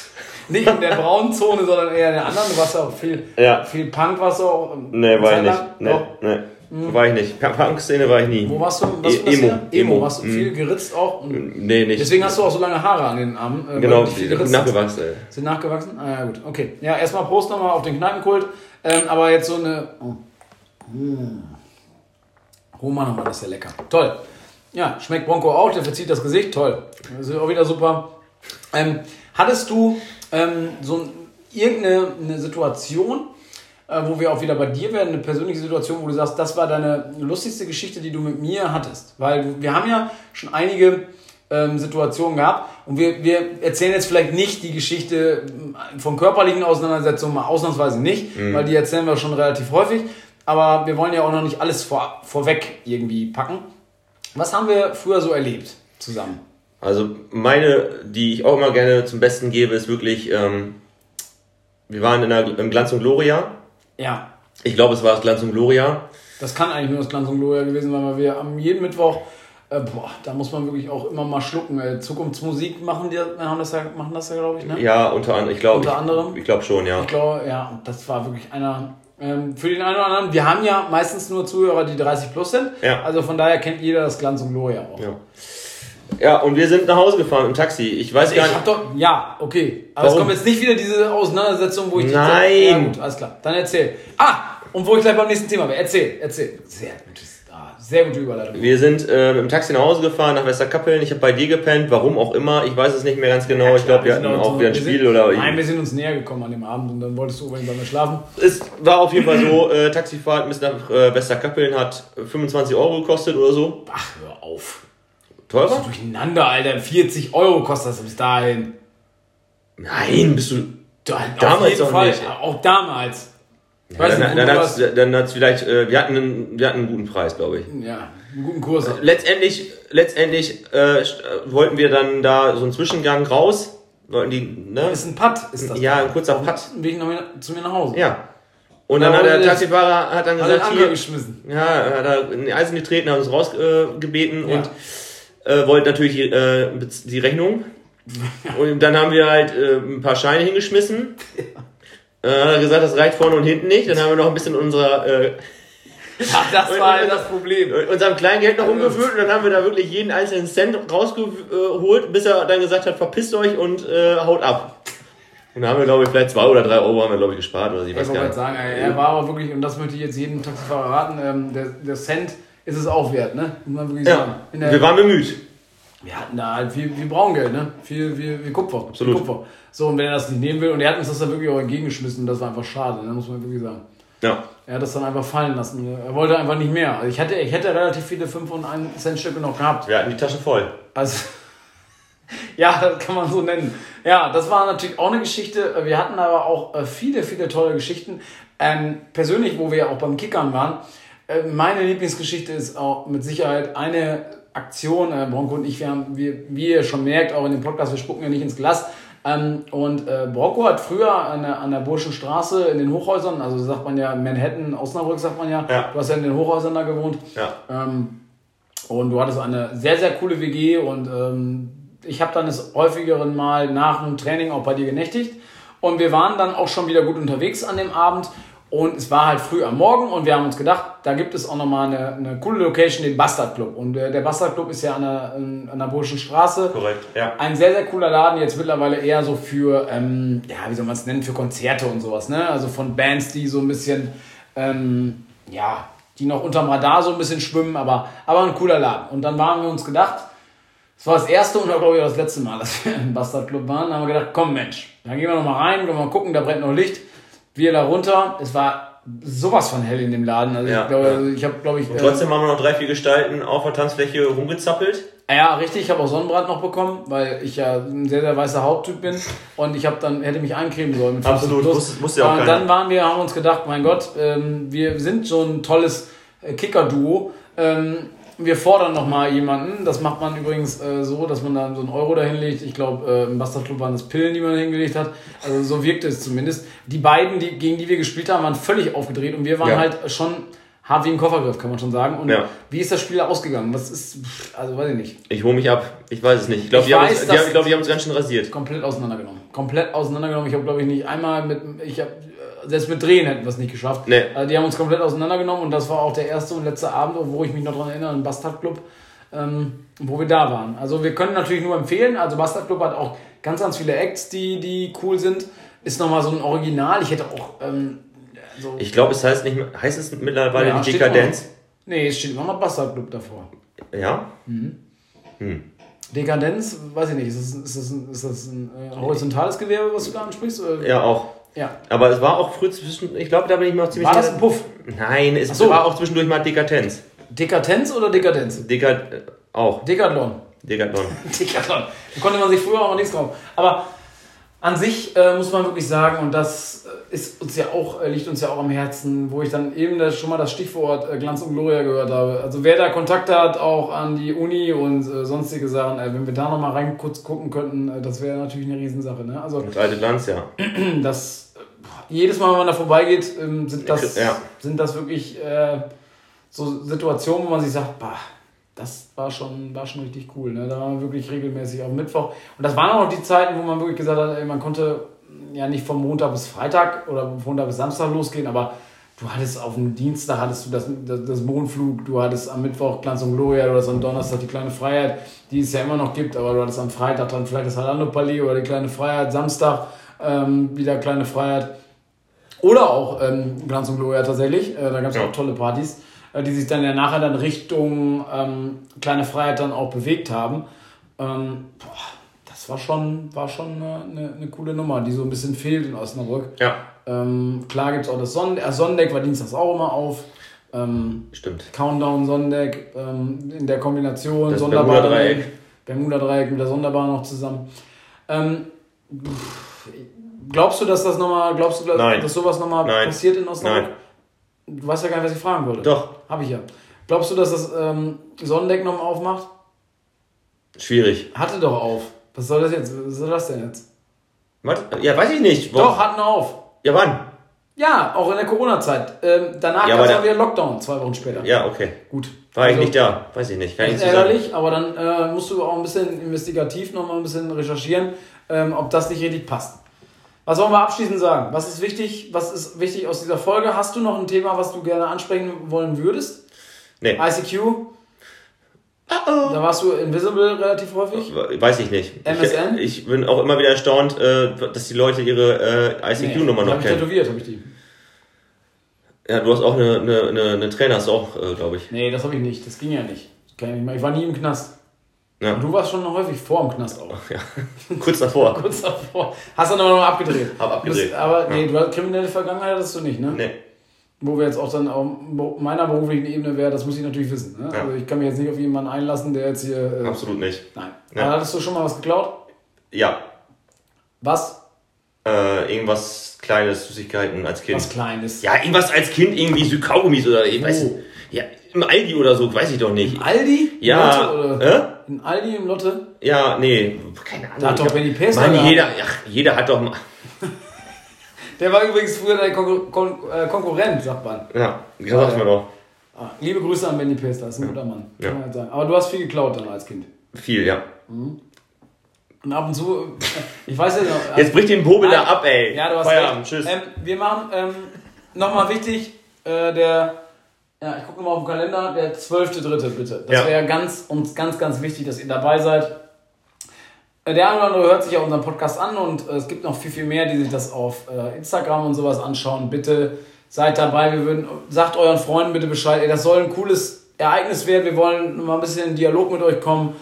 [LAUGHS] nicht in der braunen Zone, sondern eher in der anderen. Du warst ja auch viel, Ja. viel Punk warst du auch. Nee, war ich nicht. Lang. Nee, Nee. War ich nicht. Punk- Punk-Szene war ich nie. Wo warst du? Was E- Emo. Emo. Emo. Warst du Mhm. viel geritzt auch? Und Nee, nicht. deswegen hast du auch so lange Haare an den Armen. äh, genau, hast. nachgewachsen. ey. Sind nachgewachsen? Ah ja, gut. Okay. Ja, erstmal Prost nochmal auf den Kneipenkult. Ähm, aber jetzt so eine. Oh, oh Mann, oh Mann, das ist ja lecker. Toll. Ja, schmeckt Bronco auch, der verzieht das Gesicht. Toll. Das ist auch wieder super. Ähm, hattest du ähm, so ein- irgendeine eine Situation, äh, wo wir auch wieder bei dir werden, eine persönliche Situation, wo du sagst, das war deine lustigste Geschichte, die du mit mir hattest? Weil wir haben ja schon einige ähm, Situationen gehabt und wir, wir erzählen jetzt vielleicht nicht die Geschichte ähm, von körperlichen Auseinandersetzungen, mal ausnahmsweise nicht, weil die erzählen wir schon relativ häufig, aber wir wollen ja auch noch nicht alles vor, vorweg irgendwie packen. Was haben wir früher so erlebt zusammen? Also meine, die ich auch immer gerne zum Besten gebe, ist wirklich, ähm, wir waren in der, im Glanz und Gloria. Ja, Ich glaube, es war das Glanz und Gloria. Das kann eigentlich nur das Glanz und Gloria gewesen sein, weil wir am jeden Mittwoch, äh, boah, da muss man wirklich auch immer mal schlucken. Äh, Zukunftsmusik machen die, haben das ja, machen das ja, glaube ich, ne? Ja, unter anderem. Ich glaube, Unter ich, anderem? Ich glaube schon, ja. Ich glaube, ja, und das war wirklich einer. Ähm, für den einen oder anderen, wir haben ja meistens nur Zuhörer, die 30 plus sind. Ja. Also von daher kennt jeder das Glanz und Gloria auch. Ja. Ja, und wir sind nach Hause gefahren im Taxi. Ich weiß Ich gar nicht. hab doch, ja, okay. Aber es Warum? kommt jetzt nicht wieder diese Auseinandersetzung, wo ich die- Nein. Ja, gut, alles klar. Dann erzähl. Ah, und wo ich gleich beim nächsten Thema bin. Erzähl, erzähl. Sehr gutes, ah, sehr gute Überleitung. Wir sind äh, dem Taxi nach Hause gefahren, nach Westerkappeln. Ich habe bei dir gepennt, warum auch immer. Ich weiß es nicht mehr ganz genau. ich glaube, wir hatten auch wieder ein Spiel sind, oder. Nein, wir sind uns näher gekommen an dem Abend und dann wolltest du unbedingt bei mir schlafen. Es war auf jeden Fall so, äh, Taxifahrt bis nach äh, Westerkappeln hat 25 Euro gekostet oder so. Ach, hör auf. Teurer? Durcheinander, Alter. 40 Euro kostet das bis dahin. Nein, bist du. Da, Damals auf Fall. nicht. Auch damals. Ich weiß dann dann du hat's, dann hat's vielleicht, äh, wir, hatten einen, wir hatten einen guten Preis, glaube ich. Ja, einen guten Kurs. Letztendlich, letztendlich äh, äh, wollten wir dann da so einen Zwischengang raus. Wollten die, ne? Ist ein Putt, ist das. Ja, ein kurzer Putt. Ein Weg wieder zu mir nach Hause. Ja. Und dann Ja, hat der Taxifahrer hat dann Hat den gesagt, hier, geschmissen. ja, hat er in die Eisen getreten, hat uns rausgebeten äh, gebeten Ja. und äh, wollte natürlich die, äh, die Rechnung. [LAUGHS] Und dann haben wir halt äh, ein paar Scheine hingeschmissen. Äh, hat er gesagt, das reicht vorne und hinten nicht. Dann haben wir noch ein bisschen unserer, äh, Ach, das [LAUGHS] war halt das Problem. unserem Kleingeld noch umgefüllt und dann haben wir da wirklich jeden einzelnen Cent rausgeholt, bis er dann gesagt hat, verpisst euch und äh, haut ab. Und dann haben wir, glaube ich, vielleicht zwei oder drei Euro haben wir, glaube ich, gespart oder. Ich Ich weiß wollte gar nicht. sagen, er war aber wirklich, und das möchte ich jetzt jedem Taxifahrer raten, ähm, der, der Cent ist es auch wert, ne? Muss man wirklich sagen. Ja, wir waren bemüht. wir hatten da halt viel, viel Braungeld, ne? Viel, viel, viel Kupfer. Absolut. Viel Kupfer. So, und wenn er das nicht nehmen will, und er hat uns das dann wirklich auch entgegengeschmissen, und das war einfach schade, ne? muss man wirklich sagen. Ja. Er hat das dann einfach fallen lassen. Er wollte einfach nicht mehr. Also ich hätte, ich hätte relativ viele 5 und 1 Cent Stücke noch gehabt. Wir hatten die Tasche voll. Also, [LAUGHS] ja, das kann man so nennen. Ja, das war natürlich auch eine Geschichte. Wir hatten aber auch äh, viele, viele tolle Geschichten. Ähm, persönlich, wo wir ja auch beim Kickern waren, meine Lieblingsgeschichte ist auch mit Sicherheit eine Aktion. Äh, Bronco und ich, wir haben, wir, wie ihr schon merkt, auch in dem Podcast, wir spucken ja nicht ins Glas. Ähm, und äh, Bronco hat früher an der, an der Burschenstraße in den Hochhäusern, also sagt man ja in Manhattan, Osnabrück sagt man ja, Ja. du hast ja in den Hochhäusern da gewohnt. Ja. Ähm, und du hattest eine sehr, sehr coole WG und ähm, ich habe dann des häufigeren Mal nach einem Training auch bei dir genächtigt. Und wir waren dann auch schon wieder gut unterwegs an dem Abend. Und es war halt früh am Morgen und wir haben uns gedacht, da gibt es auch nochmal eine, eine coole Location, den Bastard Club. Und äh, der Bastard Club ist ja an der, an der Burschen Straße. Korrekt, ja. Ein sehr, sehr cooler Laden, jetzt mittlerweile eher so für, ähm, ja, wie soll man es nennen, für Konzerte und sowas, ne? Also von Bands, die so ein bisschen, ähm, ja, die noch unterm Radar so ein bisschen schwimmen, aber, aber ein cooler Laden. Und dann waren wir uns gedacht, das war das erste und auch, glaube ich, auch das letzte Mal, dass wir im Bastard Club waren. Da haben wir gedacht, komm Mensch, dann gehen wir noch mal rein, gehen wir mal gucken, da brennt noch Licht. Wir da runter. Es war sowas von hell in dem Laden. Also Ja, ich glaube, ja. also ich habe, glaube ich, Und äh, trotzdem haben wir noch drei, vier Gestalten auf der Tanzfläche rumgezappelt. ja, richtig, ich habe auch Sonnenbrand noch bekommen, weil ich ja ein sehr, sehr weißer Hauttyp bin und ich habe dann, hätte mich eincremen sollen. Mit 50 Absolut, Plus. wusste- wusste ja auch Und keiner. dann waren wir, haben uns gedacht, mein Gott, ähm, wir sind so ein tolles äh, Kicker-Duo. Ähm, wir fordern noch mal jemanden. Das macht man übrigens äh, so, dass man dann so einen Euro dahin legt. Ich glaube, äh, im Bastard Club waren es Pillen, die man hingelegt hat. Also so wirkte es zumindest. Die beiden, die, gegen die wir gespielt haben, waren völlig aufgedreht und wir waren Ja. halt schon hart wie ein Koffergriff, kann man schon sagen. Und Ja. wie ist das Spiel ausgegangen? Was ist, also weiß ich nicht, Ich hole mich ab. Ich weiß es nicht. Ich glaube, die, haben uns- die, haben- glaub, die haben uns ganz schön rasiert. komplett auseinandergenommen. Komplett auseinandergenommen. Ich habe, glaube ich, nicht einmal mit, ich habe, selbst mit Drehen hätten wir es nicht geschafft. Nee. Also die haben uns komplett auseinandergenommen und das war auch der erste und letzte Abend, wo ich mich noch daran erinnere, im Bastard Club, ähm, wo wir da waren. Also wir können natürlich nur empfehlen, also Bastard Club hat auch ganz, ganz viele Acts, die, die cool sind. Ist nochmal so ein Original. Ich hätte auch, ähm, so, Ich glaube, es heißt nicht mehr, heißt es mittlerweile Ja, steht Dekadenz? nee, es steht immer noch Bastard Club davor. Ja? Dekadenz, weiß ich nicht, ist das, ist das, ein, ist das ein äh, horizontales Gewerbe, was du da ansprichst? Oder? Ja, auch. Ja. Aber es war auch früh zwischen, ich glaube, da bin ich mir auch ziemlich War das ein Puff? Nein, es so. war auch zwischendurch mal Dekadenz. Dekadenz oder Dekadenz? Dekad, äh, auch. Decathlon. Dekadon. [LAUGHS] Decathlon. Da konnte man sich früher auch nichts kaufen. Aber an sich äh, muss man wirklich sagen, und das äh, ist uns ja auch, äh, liegt uns ja auch am Herzen, wo ich dann eben das, schon mal das Stichwort äh, Glanz und Gloria gehört habe. Also wer da Kontakt hat, auch an die Uni und äh, sonstige Sachen, wenn wir da nochmal rein kurz gucken könnten, das wäre natürlich eine Riesensache. Ne? Also Das alte Glanz, ja. [CLEARS THROAT] das jedes Mal, wenn man da vorbeigeht, ähm, sind, das, Ja. sind das wirklich äh, so Situationen, wo man sich sagt, bah, das war schon, war schon richtig cool. Ne? Da waren wir wirklich regelmäßig auf Mittwoch. Und das waren auch noch die Zeiten, wo man wirklich gesagt hat, ey, man konnte ja nicht von Montag bis Freitag oder von Montag bis Samstag losgehen, aber du hattest auf dem Dienstag hattest du das, das, das Mondflug, du hattest am Mittwoch Glanz und Gloria, du hattest am Donnerstag die kleine Freiheit, die es ja immer noch gibt, aber du hattest am Freitag dann vielleicht das Halando Palais oder die kleine Freiheit, Samstag ähm, wieder kleine Freiheit. Oder auch ähm, Glanz und Gloria tatsächlich. Äh, da gab es Ja. auch tolle Partys, äh, die sich dann ja nachher dann Richtung ähm, Kleine Freiheit dann auch bewegt haben. Ähm, boah, das war schon, war schon eine, eine, coole Nummer, die so ein bisschen fehlt in Osnabrück. Ja, Ähm, klar gibt es auch das Sonntag, äh, Sonnendeck war dienstags auch immer auf. Ähm, stimmt. Countdown, Sonnendeck ähm, in der Kombination, Das Bermuda-Dreieck. Bermuda-Dreieck mit der Sonderbar noch zusammen. Pff, glaubst du, dass das nochmal, glaubst du, dass, Nein. dass sowas nochmal Nein. passiert in Osnabrück? Nein. Du weißt ja gar nicht, was ich fragen würde. Doch, Habe ich ja. Glaubst du, dass das ähm, Sonnendeck nochmal aufmacht? schwierig. Hatte doch auf. Was soll das jetzt? Was soll das denn jetzt? Was? Ja, weiß ich nicht. Wo- Doch, hatten auf. Ja, wann? Ja, auch in der Corona-Zeit. Ähm, danach Ja, gab es auch wieder Lockdown, zwei Wochen später. Ja, okay. Gut. War ich Also- nicht da. Weiß ich nicht. Kann ich ist sagen. ärgerlich, aber dann äh, musst du auch ein bisschen investigativ noch mal ein bisschen recherchieren, ähm, ob das nicht richtig passt. Was wollen wir abschließend sagen? Was ist wichtig? Was ist wichtig aus dieser Folge? Hast du noch ein Thema, was du gerne ansprechen wollen würdest? Nee. ICQ? Da warst du invisible relativ häufig. Weiß ich nicht. MSN? Ich, ich bin auch immer wieder erstaunt, äh, dass die Leute ihre äh, ICQ-Nummer die noch hab ich kennen. tätowiert, habe ich die. Ja, du hast auch eine, eine, eine, eine Trainer, hast du auch, äh, glaube ich. Nee, das habe ich nicht. Das ging ja nicht. Ich, ich war nie im Knast. Ja. Und du warst schon häufig vor dem Knast auch. ja. [LAUGHS] Kurz davor. [LAUGHS] Kurz davor. Hast du aber noch abgedreht. Hab abgedreht. Bist- aber nee, du hast kriminelle Vergangenheit hattest du nicht, ne? Nee. Wo wir jetzt auch dann auf meiner beruflichen Ebene wäre, das muss ich natürlich wissen. Ne? Ja. Also ich kann mich jetzt nicht auf jemanden einlassen, der jetzt hier. Äh, Absolut nicht. nein. Ja. Aber hattest du schon mal was geklaut? Ja. Was? Äh, irgendwas Kleines, Süßigkeiten als Kind. Was Kleines. Ja, irgendwas als Kind, irgendwie so Kaugummis oder ich weiß Wo? nicht. Ja, im Aldi oder so, weiß ich doch nicht. Aldi? Im Ja. Lotte, oder? Hä? In Aldi im Lotte? Ja, nee, keine Ahnung. Da hat doch Benny Pace Mann, jeder, ach, jeder hat doch mal. [LAUGHS] Der war übrigens früher dein Kon Kon äh, Konkurrent, sagt man. Ja, das sagt man doch. Ah, liebe Grüße an Benny das ist ein guter Mann. Ja. Kann man halt sagen. Aber du hast viel geklaut dann als Kind. Viel, ja. Und ab und zu, [LAUGHS] ich weiß ja noch. Jetzt bricht den Bobel da ab, ey. Ja, du hast Feierabend, recht. tschüss. Ähm, wir machen ähm, nochmal wichtig, äh, der, ja, ich gucke mal auf den Kalender, der 12.3. bitte. Das Ja. wäre ganz, uns ganz, ganz wichtig, dass ihr dabei seid. Äh, Der eine oder andere hört sich ja unseren Podcast an und äh, es gibt noch viel, viel mehr, die sich das auf äh, Instagram und sowas anschauen. Bitte seid dabei. Wir würden, sagt euren Freunden bitte Bescheid. Ey, das soll ein cooles Ereignis werden. Wir wollen mal ein bisschen in Dialog mit euch kommen.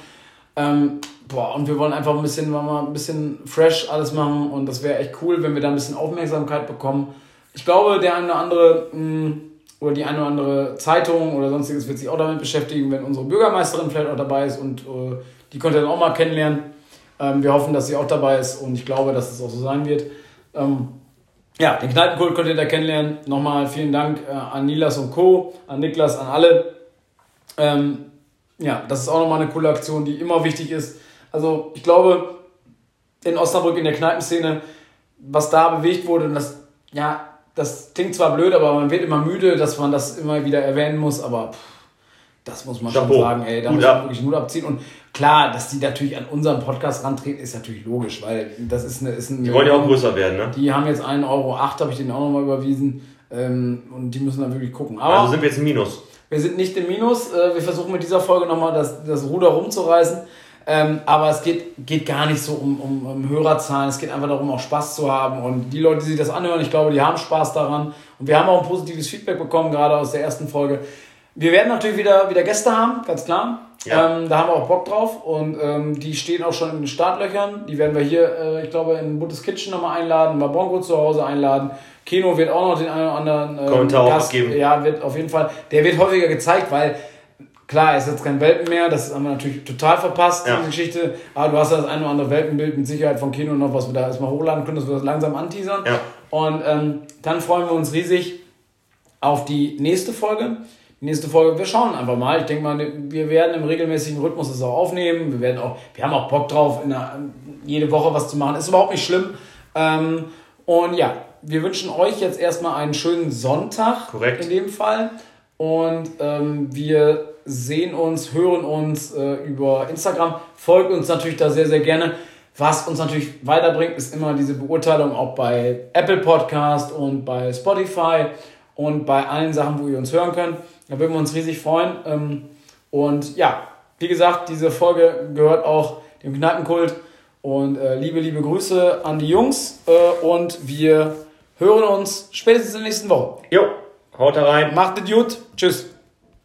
Ähm, boah, und wir wollen einfach ein bisschen, mal ein bisschen fresh alles machen und das wäre echt cool, wenn wir da ein bisschen Aufmerksamkeit bekommen. Ich glaube, der eine oder andere mh, oder die eine oder andere Zeitung oder sonstiges wird sich auch damit beschäftigen, wenn unsere Bürgermeisterin vielleicht auch dabei ist und äh, die könnt ihr dann auch mal kennenlernen. Ähm, wir hoffen, dass sie auch dabei ist und ich glaube, dass es auch so sein wird. Ähm, ja, den Kneipenkult könnt ihr da kennenlernen. Nochmal vielen Dank äh, an Nilas und Co., an Niklas, an alle. Ähm, ja, das ist auch nochmal eine coole Aktion, die immer wichtig ist. Also ich glaube, in Osnabrück in der Kneipenszene, was da bewegt wurde, und das, ja, das klingt zwar blöd, aber man wird immer müde, dass man das immer wieder erwähnen muss, aber pff, das muss man Chapeau. schon sagen, ey, da Gut muss man ab. wirklich Mut abziehen. Und klar, dass die natürlich an unseren Podcast rantreten, ist natürlich logisch, weil das ist eine. Ist eine die wollen ja auch größer werden, ne? Die haben jetzt 1,08 Euro, habe ich denen auch nochmal überwiesen. Ähm, und die müssen dann wirklich gucken. Aber also sind wir jetzt im Minus. Wir sind nicht im Minus. Äh, wir versuchen mit dieser Folge nochmal das, das Ruder rumzureißen. Ähm, aber es geht, geht gar nicht so um, um, um Hörerzahlen, es geht einfach darum, auch Spaß zu haben. Und die Leute, die sich das anhören, ich glaube, die haben Spaß daran. Und wir haben auch ein positives Feedback bekommen, gerade aus der ersten Folge. Wir werden natürlich wieder, wieder Gäste haben, ganz klar. Ja. Ähm, da haben wir auch Bock drauf und ähm, die stehen auch schon in den Startlöchern. Die werden wir hier, äh, ich glaube, in Buttes Kitchen nochmal einladen, mal Bongo zu Hause einladen. Kino wird auch noch den einen oder anderen ähm, Kommentar Gast, abgeben. Ja, wird auf jeden Fall. Der wird häufiger gezeigt, weil klar, er ist jetzt kein Welpen mehr, das haben wir natürlich total verpasst, ja. diese Geschichte. Aber du hast ja das eine oder andere Welpenbild mit Sicherheit von Kino noch, was wir da erstmal hochladen können, dass wir das langsam anteasern. Ja. Und ähm, dann freuen wir uns riesig auf die nächste Folge nächste Folge, wir schauen einfach mal. Ich denke mal, wir werden im regelmäßigen Rhythmus das auch aufnehmen. Wir werden auch, wir haben auch Bock drauf, der, jede Woche was zu machen. Ist überhaupt nicht schlimm. Ähm, und ja, wir wünschen euch jetzt erstmal einen schönen Sonntag. Korrekt. In dem Fall. Und ähm, wir sehen uns, hören uns äh, über Instagram. Folgt uns natürlich da sehr, sehr gerne. Was uns natürlich weiterbringt, ist immer diese Beurteilung auch bei Apple Podcast und bei Spotify und bei allen Sachen, wo ihr uns hören könnt. Da würden wir uns riesig freuen. Ähm, und ja, wie gesagt, diese Folge gehört auch dem Kneipenkult. Und äh, liebe, liebe Grüße an die Jungs. Äh, und wir hören uns spätestens in der nächsten Woche. Jo, haut rein. Macht es gut. Tschüss.